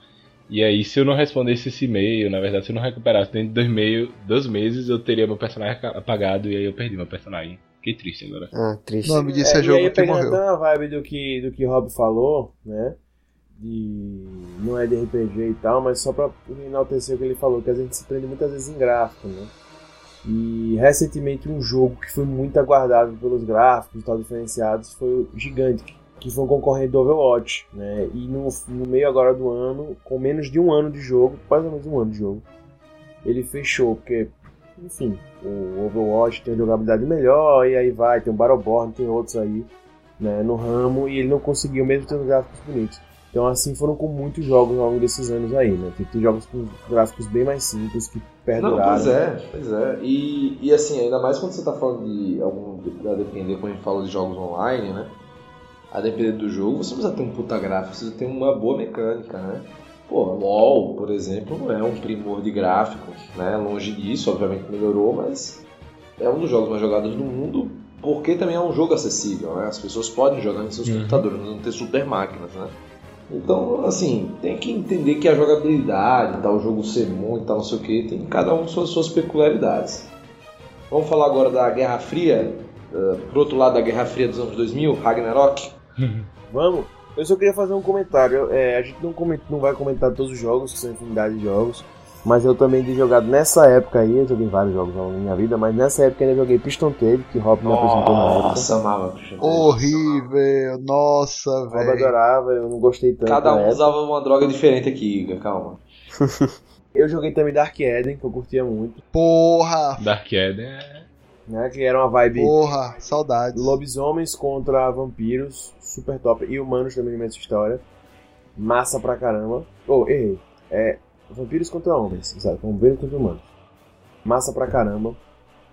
E aí, se eu não respondesse esse e-mail, na verdade, se eu não recuperasse dentro de dois, meio, dois meses, eu teria meu personagem apagado e aí eu perdi meu personagem. Fiquei triste agora. Ah, triste. O nome disso é, e jogo aí, que pegando morreu. uma vibe do que, do que Rob falou, né? De. Não é de RPG e tal, mas só pra enaltecer o que ele falou, que a gente se prende muitas vezes em gráfico, né? E recentemente um jogo que foi muito aguardado pelos gráficos e tal diferenciados foi o Gigante, que foi um concorrente do Overwatch, né? E no, no meio agora do ano, com menos de um ano de jogo, mais ou menos um ano de jogo, ele fechou, porque, enfim, o Overwatch tem uma jogabilidade melhor, e aí vai, tem o Battleborn, tem outros aí, né, no ramo, e ele não conseguiu mesmo ter gráficos bonitos. Então assim foram com muitos jogos ao longo desses anos aí, né? Tem, tem jogos com gráficos bem mais simples, que Não, perduraram. pois é, pois é. E, e assim, ainda mais quando você tá falando de algum. A depender quando a gente fala de jogos online, né? A depender do jogo, você não precisa ter um puta gráfico, você precisa ter uma boa mecânica, né? Pô, LOL, por exemplo, não é um primor de gráfico, né? Longe disso, obviamente melhorou, mas é um dos jogos mais jogados do mundo, porque também é um jogo acessível, né? As pessoas podem jogar em seus Uhum. computadores, não ter super máquinas, né? Então, assim, tem que entender que a jogabilidade, tal, o jogo ser muito, tal, não sei o que, tem cada um suas, suas peculiaridades. Vamos falar agora da Guerra Fria, uh, pro outro lado da Guerra Fria dos anos 2000, Ragnarok. Vamos? Eu só queria fazer um comentário. É, a gente não, coment- não vai comentar todos os jogos, que são infinidade de jogos. Mas eu também tenho jogado nessa época aí, eu joguei vários jogos ao longo da minha vida, mas nessa época ainda joguei Piston Tale, que Rob me apresentou na época. Nossa, amava. puxa. Horrível, nossa, Rob velho. adorava, eu não gostei tanto. Cada na um usava uma droga diferente aqui, Igor, calma. Eu joguei também Dark Eden, que eu curtia muito, Porra, Dark Eden é. né? Que era uma vibe porra, saudades. lobisomens contra vampiros, super top. E humanos também nessa história. Massa pra caramba. Oh, errei. É vampiros contra homens, sabe? Vampiros contra humanos. Massa pra caramba.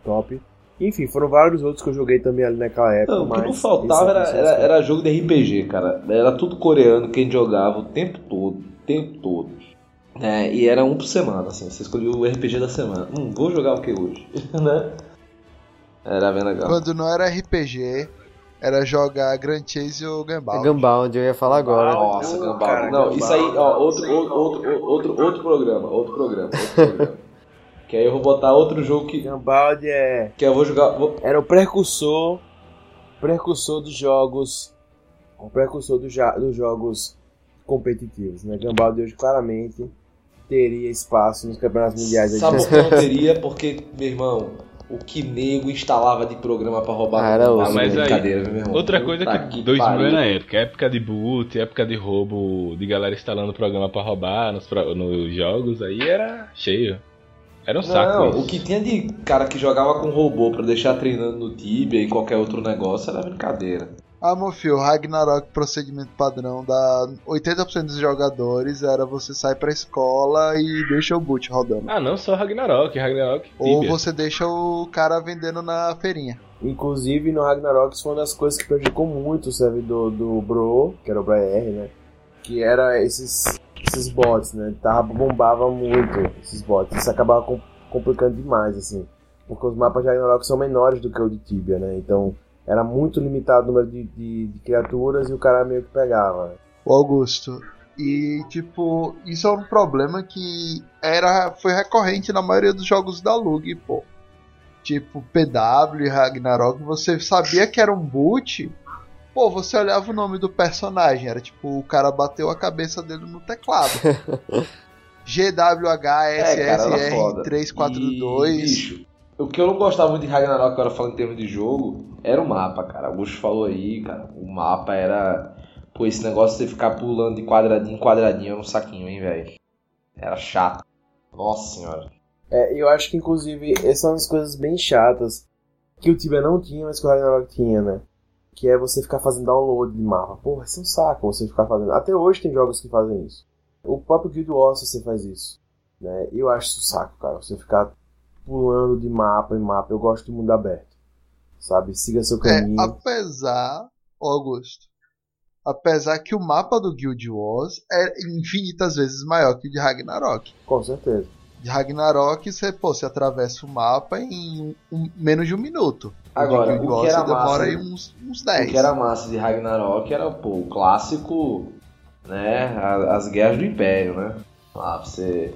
Top. Enfim, foram vários outros que eu joguei também ali naquela época. Não, o que não faltava era, esse aqui era, os era jogo de RPG, cara. Era tudo coreano que a gente jogava o tempo todo, o tempo todo. É, e era um por semana, assim. Você escolhia o RPG da semana. Hum, vou jogar o que hoje? né? Era bem legal. Quando não era RPG, era jogar Grand Chase ou Gunbound. Gunbound, eu ia falar agora. Nossa, Gambal. cara, Não, Gambal. isso aí, ó, outro, outro, outro, outro, outro programa, outro programa, outro programa. que aí eu vou botar outro jogo que, Gambald é, que eu vou jogar. Vou... era o precursor precursor dos jogos. O precursor dos, dos jogos competitivos, né? De hoje claramente teria espaço nos campeonatos mundiais. Sabe por que não teria? Porque, meu irmão, o que nego instalava de programa pra roubar Ah, era osso. Mas aí, brincadeira, meu irmão. Outra Puta coisa que, 2000 pariu. é na época, época de boot, época de roubo, de galera instalando programa pra roubar nos, nos jogos, aí era cheio. Era um saco Não, isso. o que tinha de cara que jogava com robô pra deixar treinando no Tibia e qualquer outro negócio era brincadeira. Ah, meu filho, Ragnarok, procedimento padrão da 80% dos jogadores era você sai pra escola e deixa o boot rodando. Ah, não só Ragnarok, Ragnarok Ou Tibia. você deixa o cara vendendo na feirinha. Inclusive no Ragnarok isso foi uma das coisas que prejudicou muito o servidor do Bro, que era o BR, né? Que era esses, esses bots, né? Tava, bombava muito esses bots. Isso acabava com- complicando demais, assim. Porque os mapas de Ragnarok são menores do que o de Tibia, né? Então era muito limitado o número de, de- de criaturas e o cara meio que pegava. O Augusto. E, tipo, isso é um problema que era, foi recorrente na maioria dos jogos da Lug, pô. Tipo, PW e Ragnarok, você sabia que era um boot, pô, você olhava o nome do personagem, era tipo, o cara bateu a cabeça dele no teclado. É, cara, era foda. GWHSSR342. bicho, o que eu não gostava muito de Ragnarok, agora falando em termos de jogo, era o mapa, cara. O Bush falou aí, cara. O mapa era. Pô, esse negócio de você ficar pulando de quadradinho em quadradinho no saquinho, hein, velho. Era chato. Nossa senhora. É, eu acho que inclusive essas são as coisas bem chatas que o Tibia não tinha, mas que o Ragnarok tinha, né? Que é você ficar fazendo download de mapa. Porra, isso é um saco você ficar fazendo. Até hoje tem jogos que fazem isso. O próprio Guild Wars você faz isso. Né? Eu acho isso um saco, cara. Você ficar pulando de mapa em mapa. Eu gosto de mundo aberto. Sabe? Siga seu É, caminho. apesar, ô Augusto, apesar que o mapa do Guild Wars é infinitas vezes maior que o de Ragnarok. Com certeza. De Ragnarok, você, pô, você atravessa o mapa em um- menos de um minuto. Agora, de Guild o que Wars era você demora massa- aí uns, uns O 10. que era massa de Ragnarok era, pô, o clássico, né? As guerras do Império, né? Lá, pra você.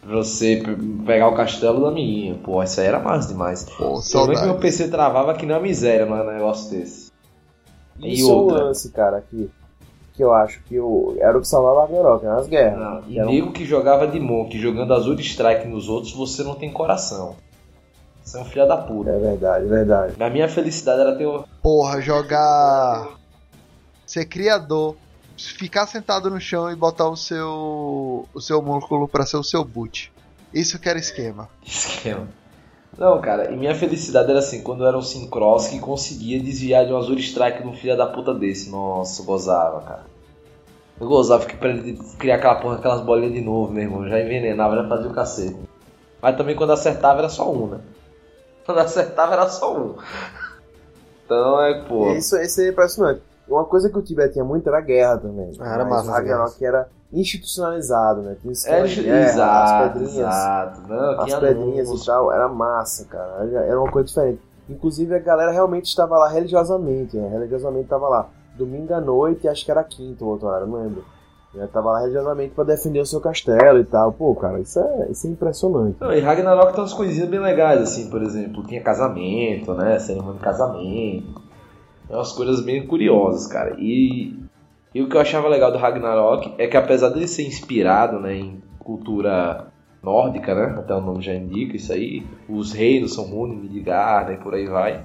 Pra Você pe- pegar o castelo da menina. Pô, isso aí era massa demais. Pô, é que meu PC travava que não é miséria num negócio desse. E Isso é um outra. lance, cara, que, que eu acho que o, era o que salvava o Ragnarok, nas guerras. Não, e Era um- nego que jogava de Monk jogando Azul Strike nos outros, você não tem coração. Você é um filho da puta. É verdade, é verdade. A minha felicidade era ter o. Porra, jogar. Ser criador. Ficar sentado no chão e botar o seu. o seu músculo pra ser o seu boot. Isso que era esquema. esquema. Não, cara, e minha felicidade era assim, quando eu era um Syncross que conseguia desviar de um Azul Strike de um filho da puta desse. Nossa, eu gozava, cara. Eu gozava que pra ele criar aquela porra, aquelas bolinhas de novo, meu irmão. Já envenenava, já fazia o cacete. Mas também quando acertava era só um, né? Quando acertava era só um. Então é, pô. Isso, isso é impressionante. Uma coisa que o Tibete tinha muito era a guerra também. Ah, era Mas massa Ragnarok era institucionalizado, né? Tinha esquema Era de guerra, as exato, pedrinhas, exato. Não, as pedrinhas e tal, era massa, cara. Era uma coisa diferente. Inclusive a galera realmente estava lá religiosamente, né? Religiosamente estava lá. Domingo à noite, acho que era quinta o outro horário, não lembro. Eu tava lá religiosamente pra defender o seu castelo e tal. Pô, cara, isso é, isso é impressionante. Não, e Ragnarok tem umas coisinhas bem legais, assim, por exemplo, tinha casamento, né? Cerimônia de casamento. É umas coisas bem curiosas, cara. E, e o que eu achava legal do Ragnarok é que apesar dele ser inspirado né, em cultura nórdica, né? Até o nome já indica isso aí. Os reinos são Munin, Midgard e por aí vai.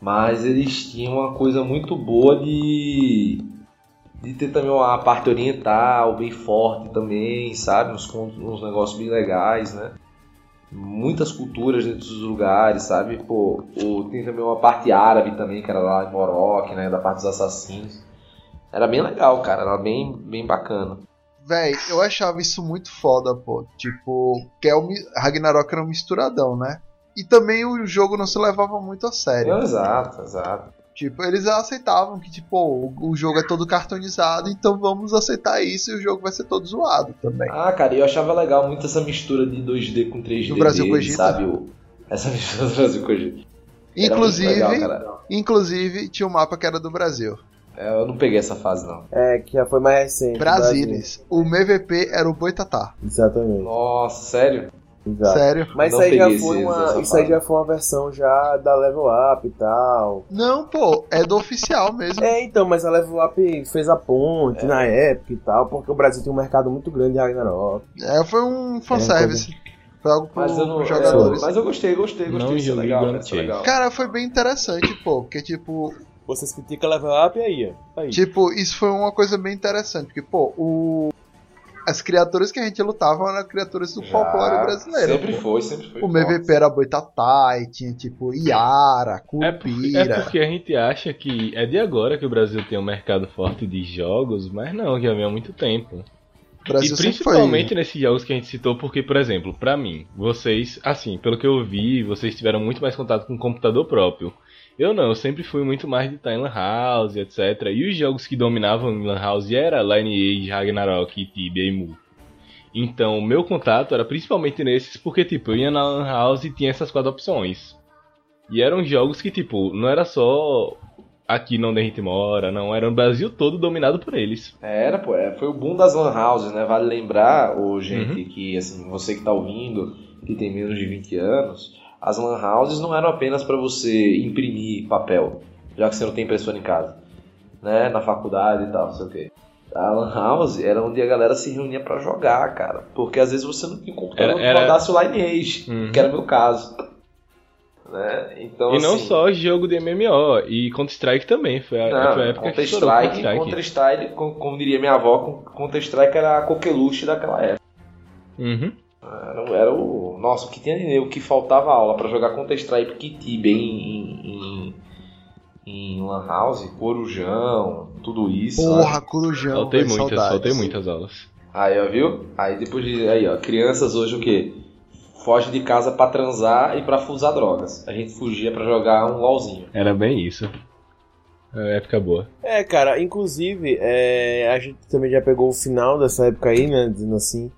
Mas eles tinham uma coisa muito boa de de ter também uma parte oriental bem forte também, sabe? Uns, uns negócios bem legais, né? Muitas culturas dentro dos lugares, sabe? Pô, o- tem também uma parte árabe também, que era lá em Morok, né? Da parte dos assassinos. Era bem legal, cara. Era bem, bem bacana. Véi, eu achava isso muito foda, pô. Tipo, que é o Ragnarok era um misturadão, né? E também o jogo não se levava muito a sério. Não, exato, exato. Tipo, eles aceitavam que, tipo, o, o jogo é todo cartonizado, então vamos aceitar isso e o jogo vai ser todo zoado também. Ah, cara, eu achava legal muito essa mistura de 2D com 3D. Do Brasil com Egito. Sabe? O- Essa mistura do Brasil com o Egito. Inclusive, legal, inclusive, tinha um mapa que era do Brasil. É, Eu não peguei essa fase, não. É, que já foi mais recente. Brasílias. O MVP era o Boitatá. Exatamente. Nossa, sério? Exato. Sério? Mas Não isso aí, já foi uma, isso aí já foi uma versão já da Level Up e tal. Não, pô, é do oficial mesmo. É, então, mas a Level Up fez a ponte na época e tal, porque o Brasil tem um mercado muito grande de Ragnarok. É, foi um fanservice. Foi algo pro, Mas eu não. pros é, jogadores. mas eu gostei, gostei, gostei. Não isso é legal, é legal. Cara, foi bem interessante, pô, porque tipo, Vocês criticam a Level Up aí, ó. Aí. tipo, isso foi uma coisa bem interessante, porque pô, o as criaturas que a gente lutava eram criaturas do Já, folclore brasileiro. Sempre pô. foi, sempre foi. O MVP era Boitatai, tinha tipo Iara, É porque, é Curupira. porque a gente acha que é de agora que o Brasil tem um mercado forte de jogos, mas não, já vem há muito tempo. Brasil e principalmente foi. nesses jogos que a gente citou, porque, por exemplo, pra mim, vocês, assim, pelo que eu vi, vocês tiveram muito mais contato com o computador próprio. Eu não, eu sempre fui muito mais de Lan House, etc. E os jogos que dominavam em Lan House era Lineage, Ragnarok, Tibia e Mu. Então, o meu contato era principalmente nesses, porque, tipo, eu ia na Lan House e tinha essas quatro opções. E eram jogos que, tipo, não era só aqui não onde a gente mora, não, era o Brasil todo dominado por eles. Era, pô, é, foi o boom das lan houses, né? Vale lembrar, ô, Uhum. gente, que assim, você que tá ouvindo, que tem menos de 20 anos, as lan houses não eram apenas para você imprimir papel, já que você não tem impressora em casa, né? Na faculdade e tal, não sei o quê. A lan house era onde a galera se reunia pra jogar, cara. Porque às vezes você não tinha um computador Era- que era- rodasse o Lineage, Uhum. que era o meu caso. Né? Então, e não assim, só jogo de MMO, e Counter-Strike também, foi a, Não, foi a época que estourou Counter-Strike, Counter-Strike. Counter-Strike, como, como diria minha avó, Counter-Strike era a coqueluche daquela época. Uhum. Era, era o. Nossa, o que tinha de nego que faltava aula pra jogar Counter-Strike que Tibia em, em, em, em Lan House, Corujão, tudo isso. Porra, né? Corujão. Faltei muitas, saudades. faltei muitas aulas. Aí, ó, viu? Aí depois de. Aí, ó, crianças hoje o quê? Foge de casa pra transar e pra usar drogas. A gente fugia pra jogar um LOLzinho. Era bem isso. É época boa. É, cara, inclusive, é, a gente também já pegou o final dessa época aí, né? Dizendo assim.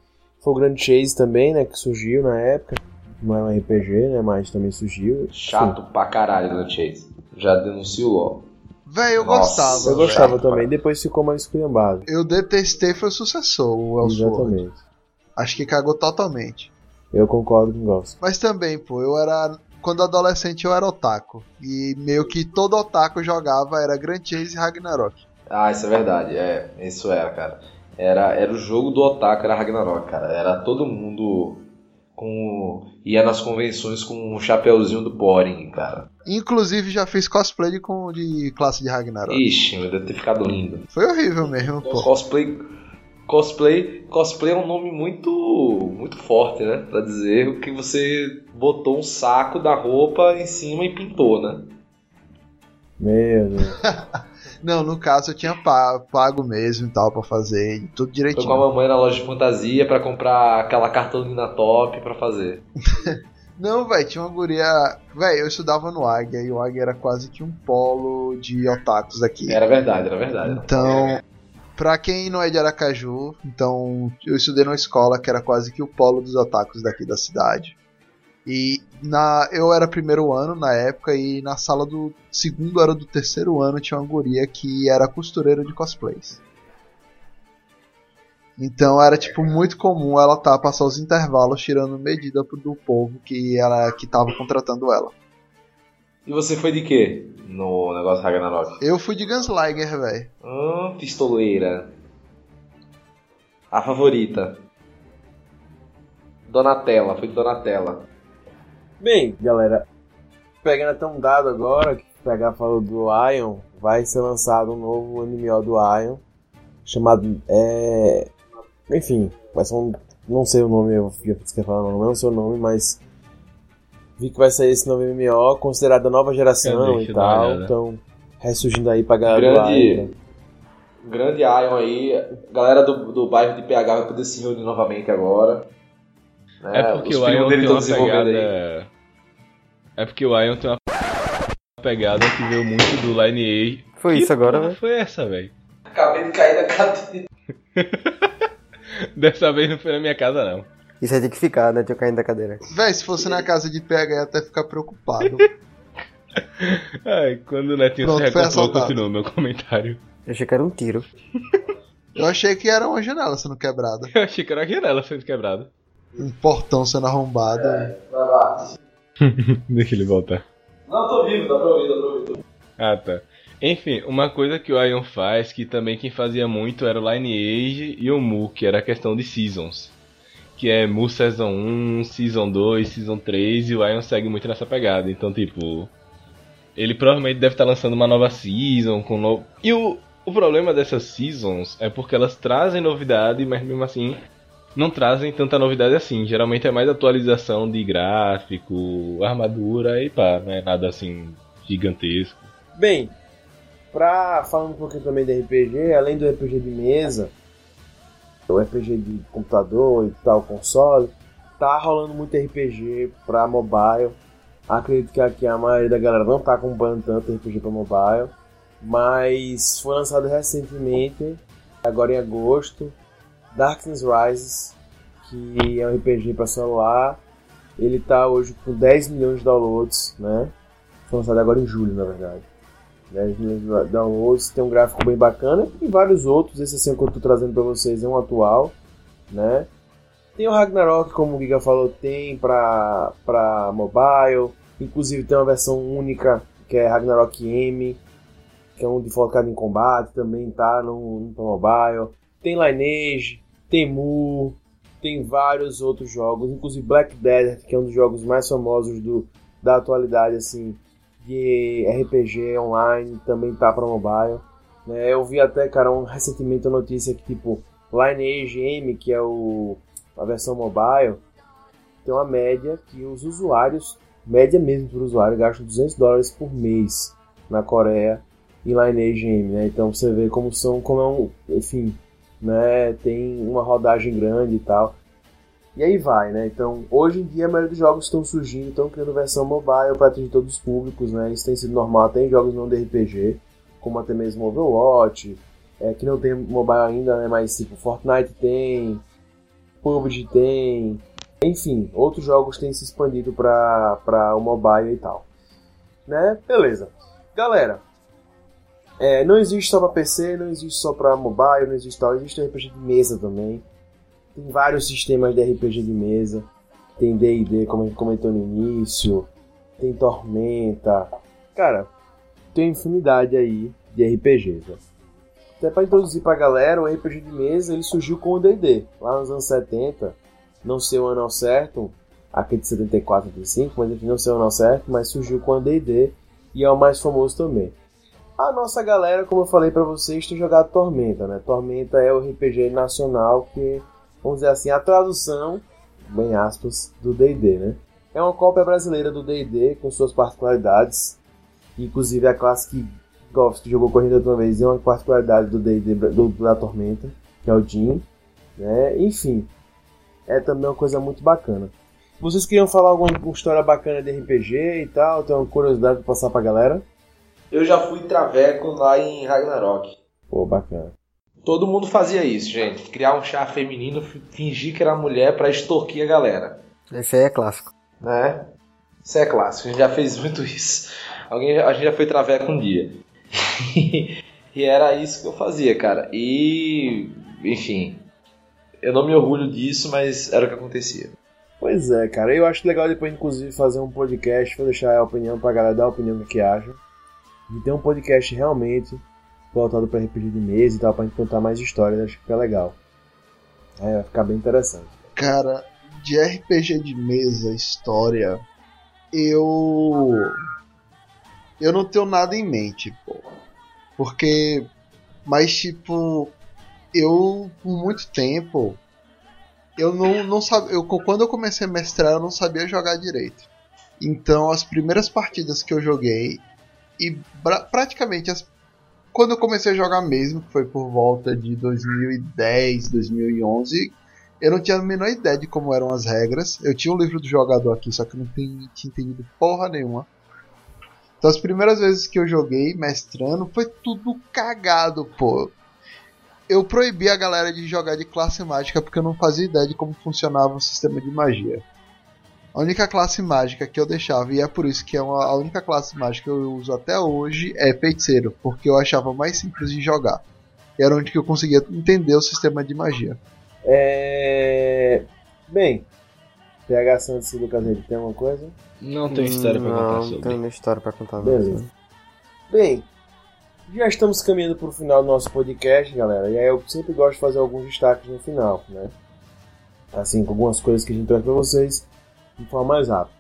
Foi o Grand Chase também, né? Que surgiu na época. Não é um RPG, né? Mas também surgiu. Chato pra caralho, né, Chase? Já denuncio logo. Véi, eu Nossa, gostava. Sim, eu gostava também. Depois ficou mais esculhambado. Eu detestei foi o sucessor, o Elsword. Exatamente. Acho que cagou totalmente. Eu concordo com o Gosto. Mas também, pô, eu era. Quando adolescente eu era otaku. E meio que todo otaku jogava era Grand Chase e Ragnarok. Ah, isso é verdade, é, isso era, cara. Era, era o jogo do Otaku, era Ragnarok, cara. Era todo mundo com. ia nas convenções com um chapeuzinho do Poring, cara. Inclusive já fiz cosplay de, com- de classe de Ragnarok. Ixi, meu, deve ter ficado lindo. Foi horrível mesmo, pô. Cosplay. Cosplay, cosplay é um nome muito muito forte, né? Pra dizer que você botou um saco da roupa em cima e pintou, né? Meu Deus. Não, no caso eu tinha pa- pago mesmo e tal pra fazer, tudo Foi com a direitinho. mamãe na loja de fantasia pra comprar aquela cartolina top pra fazer. Não, velho, tinha uma guria. Velho, eu estudava no Águia e o Águia era quase que um polo de otakus aqui. Era verdade, era verdade. Então, pra quem não é de Aracaju, então eu estudei numa escola que era quase que o polo dos otakus daqui da cidade. E na, eu era primeiro ano na época e na sala do segundo ano do terceiro ano tinha uma guria que era costureira de cosplays. Então era tipo muito comum ela tá passar os intervalos tirando medida do povo que ela que tava contratando ela. E você foi de quê no negócio Ragnarok? Eu fui de Gunslinger, velho. Hum, pistoleira. A favorita. Donatella, foi de Donatella. Bem, galera, pegando até um dado agora, que pegar falou do Ion, vai ser lançado um novo MMO do Ion, chamado. É... Enfim, vai ser um. Não sei o nome, eu esqueci falar o nome, não sei o nome, mas. Vi que vai sair esse novo MMO, considerado a nova geração e tal, olhada. então. Ressurgindo aí pra galera Grande- do Ion. né? Grande Ion aí. Galera do, do bairro de PH vai poder se reunir novamente agora. Né? É porque Os o Ion tem uma aí. pegada. É porque o Ion tem uma pegada que veio muito do Line A. Foi Que isso agora, velho? Foi essa, velho. Acabei de cair da cadeira. Dessa vez não foi na minha casa, não. Isso aí tem que ficar, né? Tinha eu caindo da cadeira. Véi, se fosse na casa de PH ia até ficar preocupado. Ai, quando o Netinho Pronto, se recuperou, continuou meu comentário. Eu achei que era um tiro. Eu achei que era uma janela sendo quebrada. Eu achei que era a janela sendo quebrada. Um portão sendo arrombado. É, vai lá. Deixa ele voltar. Não, tô vivo, dá pra ouvir, dá pra ouvir. Ah, tá. Enfim, uma coisa que o Ion faz, que também quem fazia muito era o Lineage e o Mu, que era a questão de seasons. Que é Mu Season 1, Season 2, Season 3, e o Ion segue muito nessa pegada. Então, tipo, ele provavelmente deve estar lançando uma nova season com novo. E o, o problema dessas seasons é porque elas trazem novidade, mas mesmo assim não trazem tanta novidade assim. Geralmente é mais atualização de gráfico, armadura e pá, não é nada assim gigantesco. Bem, pra falando um pouquinho também de RPG, além do RPG de mesa, o RPG de computador e tal, console, tá rolando muito RPG pra mobile. Acredito que aqui a maioria da galera não tá acompanhando tanto RPG pra mobile, mas foi lançado recentemente, agora em agosto, Darkness Rises, que é um RPG para celular. Ele tá hoje com 10 milhões de downloads, né? Foi lançado agora em julho, na verdade. 10 milhões de downloads, tem um gráfico bem bacana e vários outros. Esse assim que eu tô trazendo para vocês é um atual, né? Tem o Ragnarok, como o Giga falou, tem para para mobile. Inclusive tem uma versão única que é Ragnarok M, que é um de focado em combate, também tá no, no mobile. Tem Lineage, tem Mu, tem vários outros jogos, inclusive Black Desert, que é um dos jogos mais famosos do, da atualidade, assim, de RPG online, também tá para mobile. Né? Eu vi até, cara, um, recentemente a notícia que, tipo, Lineage M, que é o, a versão mobile, tem uma média que os usuários, média mesmo para o usuário, gastam 200 dólares por mês na Coreia em Lineage M, né? Então você vê como são, como é um, enfim, né? Tem uma rodagem grande e tal. E aí vai, né? Então, hoje em dia a maioria dos jogos estão surgindo, estão criando versão mobile para atingir todos os públicos, né? Isso tem sido normal até em jogos não de RPG, como até mesmo Overwatch, é, que não tem mobile ainda, né? Mas tipo, Fortnite tem, PUBG tem, enfim, outros jogos têm se expandido para o mobile e tal. Né? Beleza. Galera, é, não existe só para PC, não existe só para mobile, não existe tal, existe RPG de mesa também. Tem vários sistemas de RPG de mesa. Tem D&D, como a gente comentou no início. Tem Tormenta. Cara, tem infinidade aí de RPGs. Né? Até para introduzir pra galera, o RPG de mesa ele surgiu com o D&D. Lá nos anos 70, não sei o ano ao certo, aqui de 74, 75, mas enfim, não sei o ano ao certo, mas surgiu com o D&D e é o mais famoso também. A nossa galera, como eu falei para vocês, tem jogado Tormenta, né? Tormenta é o RPG nacional que, vamos dizer assim, a tradução, bem aspas, do D&D, né? É uma cópia brasileira do D&D com suas particularidades. Inclusive a classe que Goff que jogou corrida outra vez é uma particularidade do D&D do, da Tormenta, que é o Jim, né? Enfim, é também uma coisa muito bacana. Vocês queriam falar alguma história bacana de RPG e tal? Tem uma curiosidade para passar pra galera? Eu já fui traveco lá em Ragnarok. Pô, bacana. Todo mundo fazia isso, gente. Criar um chá feminino, fingir que era mulher para extorquir a galera. Esse aí é clássico. Né? Isso é clássico, a gente já fez muito isso. Alguém, a gente já foi traveco um dia. e era isso que eu fazia, cara. E, enfim, eu não me orgulho disso, mas era o que acontecia. Pois é, cara. Eu acho legal depois, inclusive, fazer um podcast, vou deixar a opinião pra galera dar a opinião do que acha. E ter um podcast realmente voltado para RPG de mesa e tal, pra gente contar mais histórias, acho que fica legal. É, vai ficar bem interessante. Cara, de RPG de mesa, história, eu. Eu não tenho nada em mente, pô. Porque. Mas, tipo. Eu, por muito tempo. Eu não, não sabia. Eu, quando eu comecei a mestrar, eu não sabia jogar direito. Então, as primeiras partidas que eu joguei, e praticamente as, quando eu comecei a jogar mesmo, que foi por volta de 2010, 2011, eu não tinha a menor ideia de como eram as regras. Eu tinha o um livro do jogador aqui, só que não tinha entendido porra nenhuma. Então as primeiras vezes que eu joguei mestrando foi tudo cagado, pô. Eu proibi a galera de jogar de classe mágica porque eu não fazia ideia de como funcionava o sistema de magia. A única classe mágica que eu deixava, e é por isso que é uma, a única classe mágica que eu uso até hoje, é feiticeiro, porque eu achava mais simples de jogar. E era onde que eu conseguia entender o sistema de magia. É... Bem, PH Santos e Lucas Reis, tem alguma coisa? Não tem história pra contar Não, sobre. não tenho história pra contar. Beleza. Bem, já estamos caminhando para o final do nosso podcast, galera. E aí eu sempre gosto de fazer alguns destaques no final, né? Assim, com algumas coisas que a gente traz para vocês de forma mais rápida.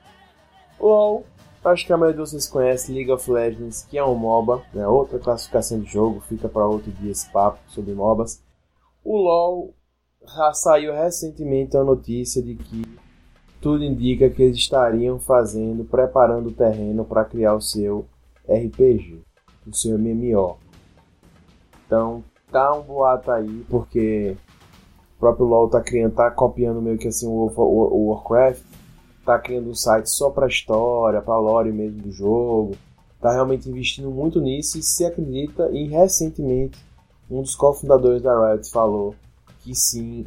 LOL, acho que a maioria de vocês conhece League of Legends, que é um MOBA, né? Outra classificação de jogo, fica para outro dia esse papo sobre MOBAs. O LOL saiu recentemente a notícia de que tudo indica que eles estariam fazendo, preparando o terreno para criar o seu RPG, o seu MMO. Então, tá um boato aí, porque o próprio LoL tá criando, tá copiando meio que assim o Warcraft, tá criando um site só pra história, pra lore mesmo do jogo, tá realmente investindo muito nisso e se acredita e recentemente um dos cofundadores da Riot falou que sim,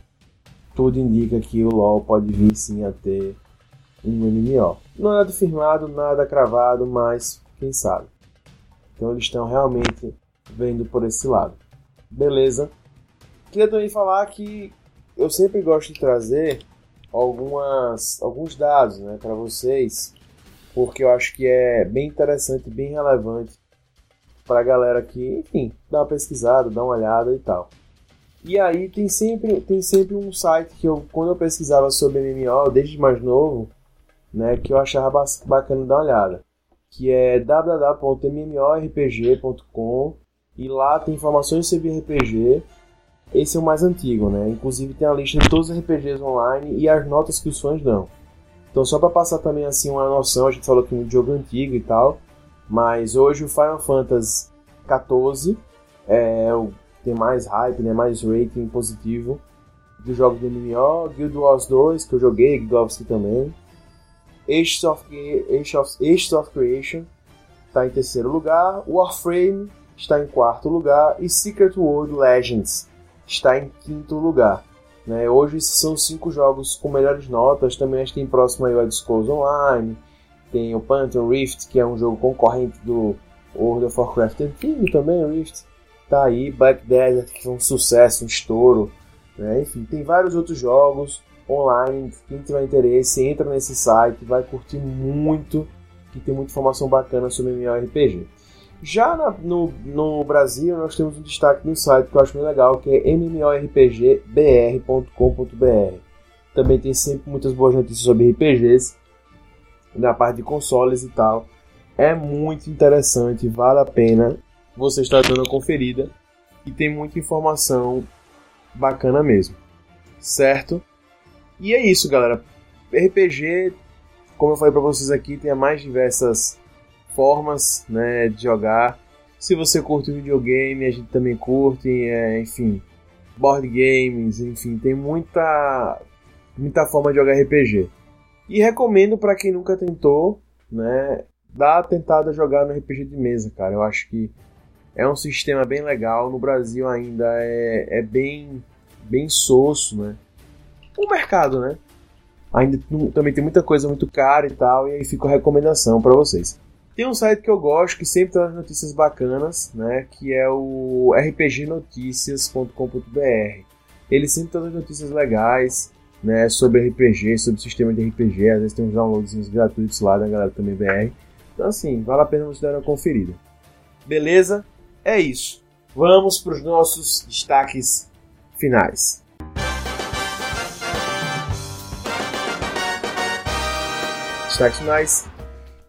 tudo indica que o LoL pode vir sim a ter um MMO. Não é nada firmado, nada cravado, mas quem sabe. Então eles estão realmente vendo por esse lado. Beleza. Queria também falar que eu sempre gosto de trazer algumas, alguns dados né, para vocês, porque eu acho que é bem interessante, bem relevante para a galera que, enfim, dá uma pesquisada, dá uma olhada e tal. E aí tem sempre, tem sempre um site que eu, quando eu pesquisava sobre MMO, desde mais novo, né, que eu achava bacana dar uma olhada, que é www.mmorpg.com e lá tem informações sobre RPG. Esse é o mais antigo, né? Inclusive tem a lista de todos os RPGs online e as notas que os fãs dão. Então só para passar também assim uma noção, a gente falou que é um jogo antigo e tal, mas hoje o Final Fantasy XIV é o tem mais hype, né? Mais rating positivo dos jogos do MMO, Guild Wars 2 que eu joguei, Guild Wars também. Age of, Age of, Age of Creation está em terceiro lugar, Warframe está em quarto lugar e Secret World Legends está em quinto lugar. Né? Hoje são cinco jogos com melhores notas, também a gente tem próximo aí o Elder Scrolls Online, tem o Pantheon Rift, que é um jogo concorrente do World of Warcraft antigo também, o Rift. Tá aí, Black Desert, que foi um sucesso, um estouro. Né? Enfim, tem vários outros jogos online. Quem tiver interesse, entra nesse site, vai curtir muito, que tem muita informação bacana sobre MMORPG. Já na, no, no Brasil, nós temos um destaque no site que eu acho bem legal, que é mmorpgbr.com.br. Também tem sempre muitas boas notícias sobre RPGs, na parte de consoles e tal. É muito interessante, vale a pena você estar dando uma conferida e tem muita informação bacana mesmo. Certo? E é isso, galera. RPG, como eu falei para vocês aqui, tem mais diversas formas né, de jogar. Se você curte videogame, a gente também curte, é, enfim, board games, enfim, tem muita muita forma de jogar RPG. E recomendo para quem nunca tentou, né, dar a tentada jogar no RPG de mesa, cara. Eu acho que é um sistema bem legal. No Brasil ainda é, é bem bem soço, né? O mercado, né? Ainda também tem muita coisa muito cara e tal, e aí fica a recomendação para vocês. Tem um site que eu gosto que sempre traz notícias bacanas, né? Que é o rpgnoticias.com.br. Ele sempre traz notícias legais, né? Sobre RPG, sobre sistema de RPG. Às vezes tem uns downloads gratuitos lá da galera também BR. Então assim, vale a pena você dar uma conferida. Beleza? É isso. Vamos para os nossos destaques finais. Destaques finais.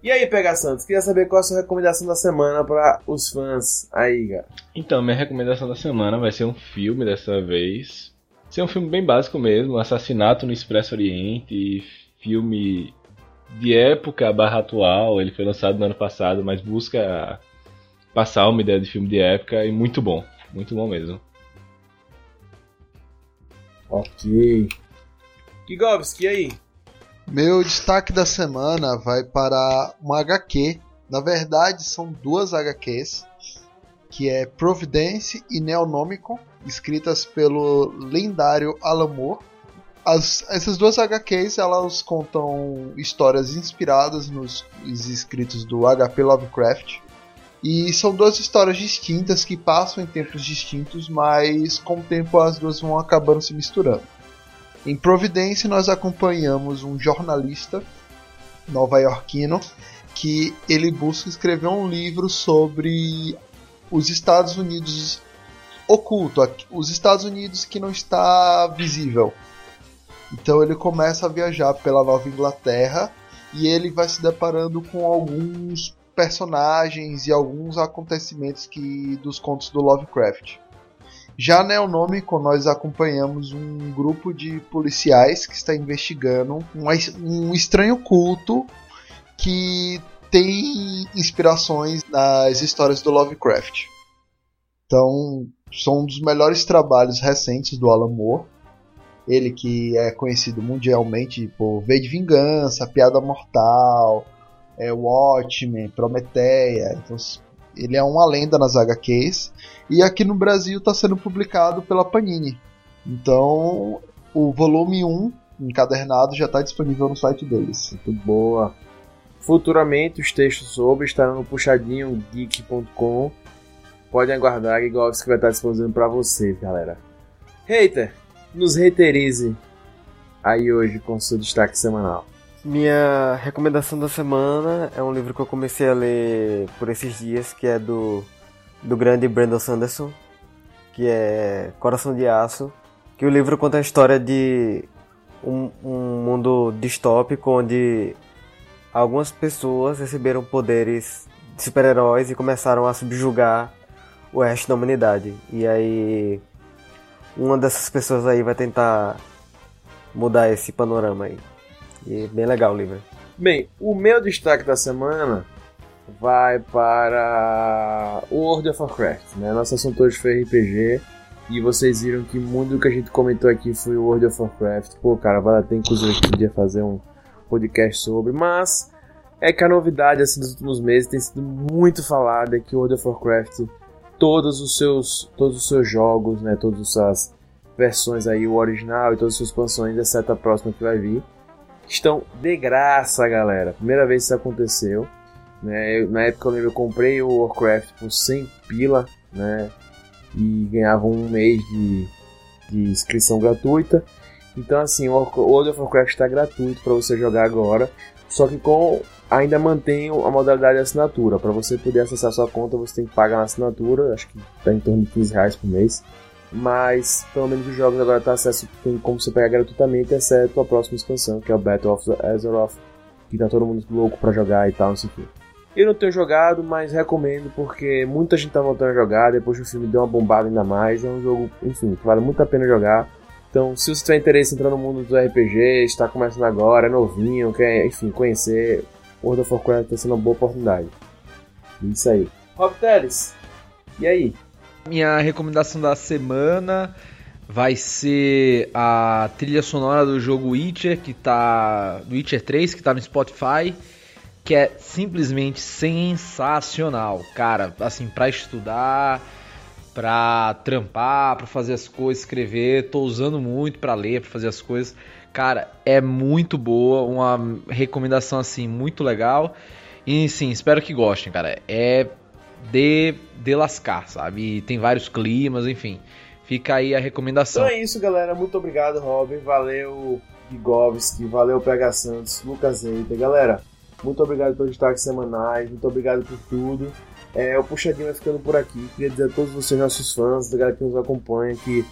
E aí, Pega Santos, queria saber qual a sua recomendação da semana para os fãs aí, cara. Então, minha recomendação da semana vai ser um filme dessa vez. Ser um filme bem básico mesmo, Assassinato no Expresso Oriente, filme de época barra atual, ele foi lançado no ano passado, mas busca passar uma ideia de filme de época e muito bom, muito bom mesmo. Ok. Kigovski, e aí? Meu destaque da semana vai para uma HQ. Na verdade, são duas HQs, que é Providence e Neonomicon, escritas pelo lendário Alan Moore. As, essas duas HQs elas contam histórias inspiradas nos escritos do HP Lovecraft. E são duas histórias distintas que passam em tempos distintos, mas com o tempo as duas vão acabando se misturando. Em Providência, nós acompanhamos um jornalista nova-iorquino que ele busca escrever um livro sobre os Estados Unidos oculto, os Estados Unidos que não está visível. Então ele começa a viajar pela Nova Inglaterra e ele vai se deparando com alguns personagens e alguns acontecimentos que dos contos do Lovecraft. Já Neonômico, nós acompanhamos um grupo de policiais que está investigando um, um estranho culto que tem inspirações nas histórias do Lovecraft. Então, são um dos melhores trabalhos recentes do Alan Moore. Ele que é conhecido mundialmente por V de Vingança, Piada Mortal, é, Watchmen, Prometeia. Então, ele é uma lenda nas HQs. E aqui no Brasil está sendo publicado pela Panini. Então, o volume 1 encadernado já está disponível no site deles. Muito boa. Futuramente os textos sobre estarão no puxadinhogeek.com. Podem aguardar que Govs vai estar disponível para vocês, galera. Hater, nos reiterize aí hoje com seu destaque semanal. Minha recomendação da semana é um livro que eu comecei a ler por esses dias, que é do, do grande Brandon Sanderson, que é Coração de Aço, que o livro conta a história de um, um mundo distópico onde algumas pessoas receberam poderes de super-heróis e começaram a subjugar o resto da humanidade. E aí uma dessas pessoas aí vai tentar mudar esse panorama aí. E bem legal o livro. Bem, o meu destaque da semana vai para World of Warcraft, né? Nosso assunto hoje foi RPG. E vocês viram que muito do que a gente comentou aqui foi World of Warcraft. Pô, cara, vale inclusive a gente podia fazer um podcast sobre. Mas é que a novidade assim, dos últimos meses tem sido muito falada é que World of Warcraft, todos os seus, todos os seus jogos, né? Todas as versões aí, o original e todas as suas expansões, exceto a próxima que vai vir estão de graça, galera. Primeira vez que isso aconteceu. Né? Eu, na época eu lembro, eu comprei o Warcraft por 100 pila, né? E ganhava um mês de, de inscrição gratuita. Então, assim, o World of Warcraft está gratuito para você jogar agora. Só que com ainda mantém a modalidade de assinatura. Para você poder acessar sua conta, você tem que pagar uma assinatura. Acho que está em torno de 15 reais por mês mas pelo menos os jogos agora tá acesso tem como você pegar gratuitamente, exceto a próxima expansão, que é o Battle of Azeroth, que tá todo mundo louco para jogar e tal, não sei o que. Eu não tenho jogado, mas recomendo porque muita gente tá voltando a jogar, depois que o filme deu uma bombada ainda mais, é um jogo, enfim, que vale muito a pena jogar. Então, se você tiver interesse em entrar no mundo do RPG, está começando agora, é novinho, quer, enfim, conhecer, World of Warcraft está sendo uma boa oportunidade. Isso aí. Rob Teles, e aí? Minha recomendação da semana vai ser a trilha sonora do jogo Witcher, que tá. Do Witcher 3, que tá no Spotify. Que é simplesmente sensacional. Cara, assim, pra estudar, pra trampar, pra fazer as coisas, escrever. Tô usando muito pra ler, pra fazer as coisas. Cara, é muito boa, uma recomendação assim muito legal. E sim, espero que gostem, cara. É de, de lascar, sabe? E tem vários climas, enfim. Fica aí a recomendação. Então é isso, galera. Muito obrigado, Robin. Valeu, Igovski. Valeu, PH Santos, Lucas Eita. Galera, muito obrigado pelos destaques semanais. Muito obrigado por tudo. É, o Puxadinho vai ficando por aqui. Queria dizer a todos vocês, nossos fãs, da galera que nos acompanha, que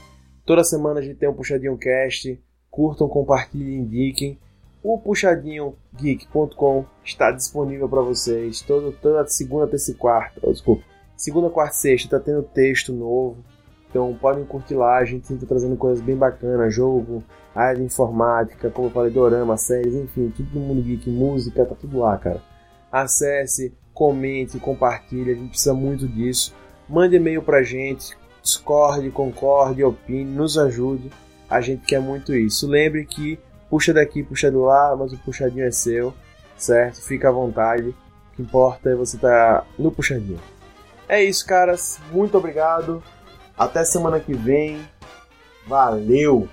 toda semana a gente tem um Puxadinho Cast. Curtam, compartilhem, indiquem. O puxadinhogeek.com está disponível para vocês todo, toda segunda, terça e quarta. Oh, desculpa, segunda, quarta e sexta está tendo texto novo. Então podem curtir lá, a gente está trazendo coisas bem bacanas, jogo, área de informática, como eu falei, dorama, séries, enfim, tudo do mundo geek, música, tá tudo lá, cara. Acesse, comente, compartilhe, a gente precisa muito disso. Mande e-mail pra gente, discorde, concorde, opine, nos ajude. A gente quer muito isso. Lembre que puxa daqui, puxa do lá, mas o puxadinho é seu, certo? Fica à vontade. O que importa é você estar tá no puxadinho. É isso, caras. Muito obrigado. Até semana que vem. Valeu!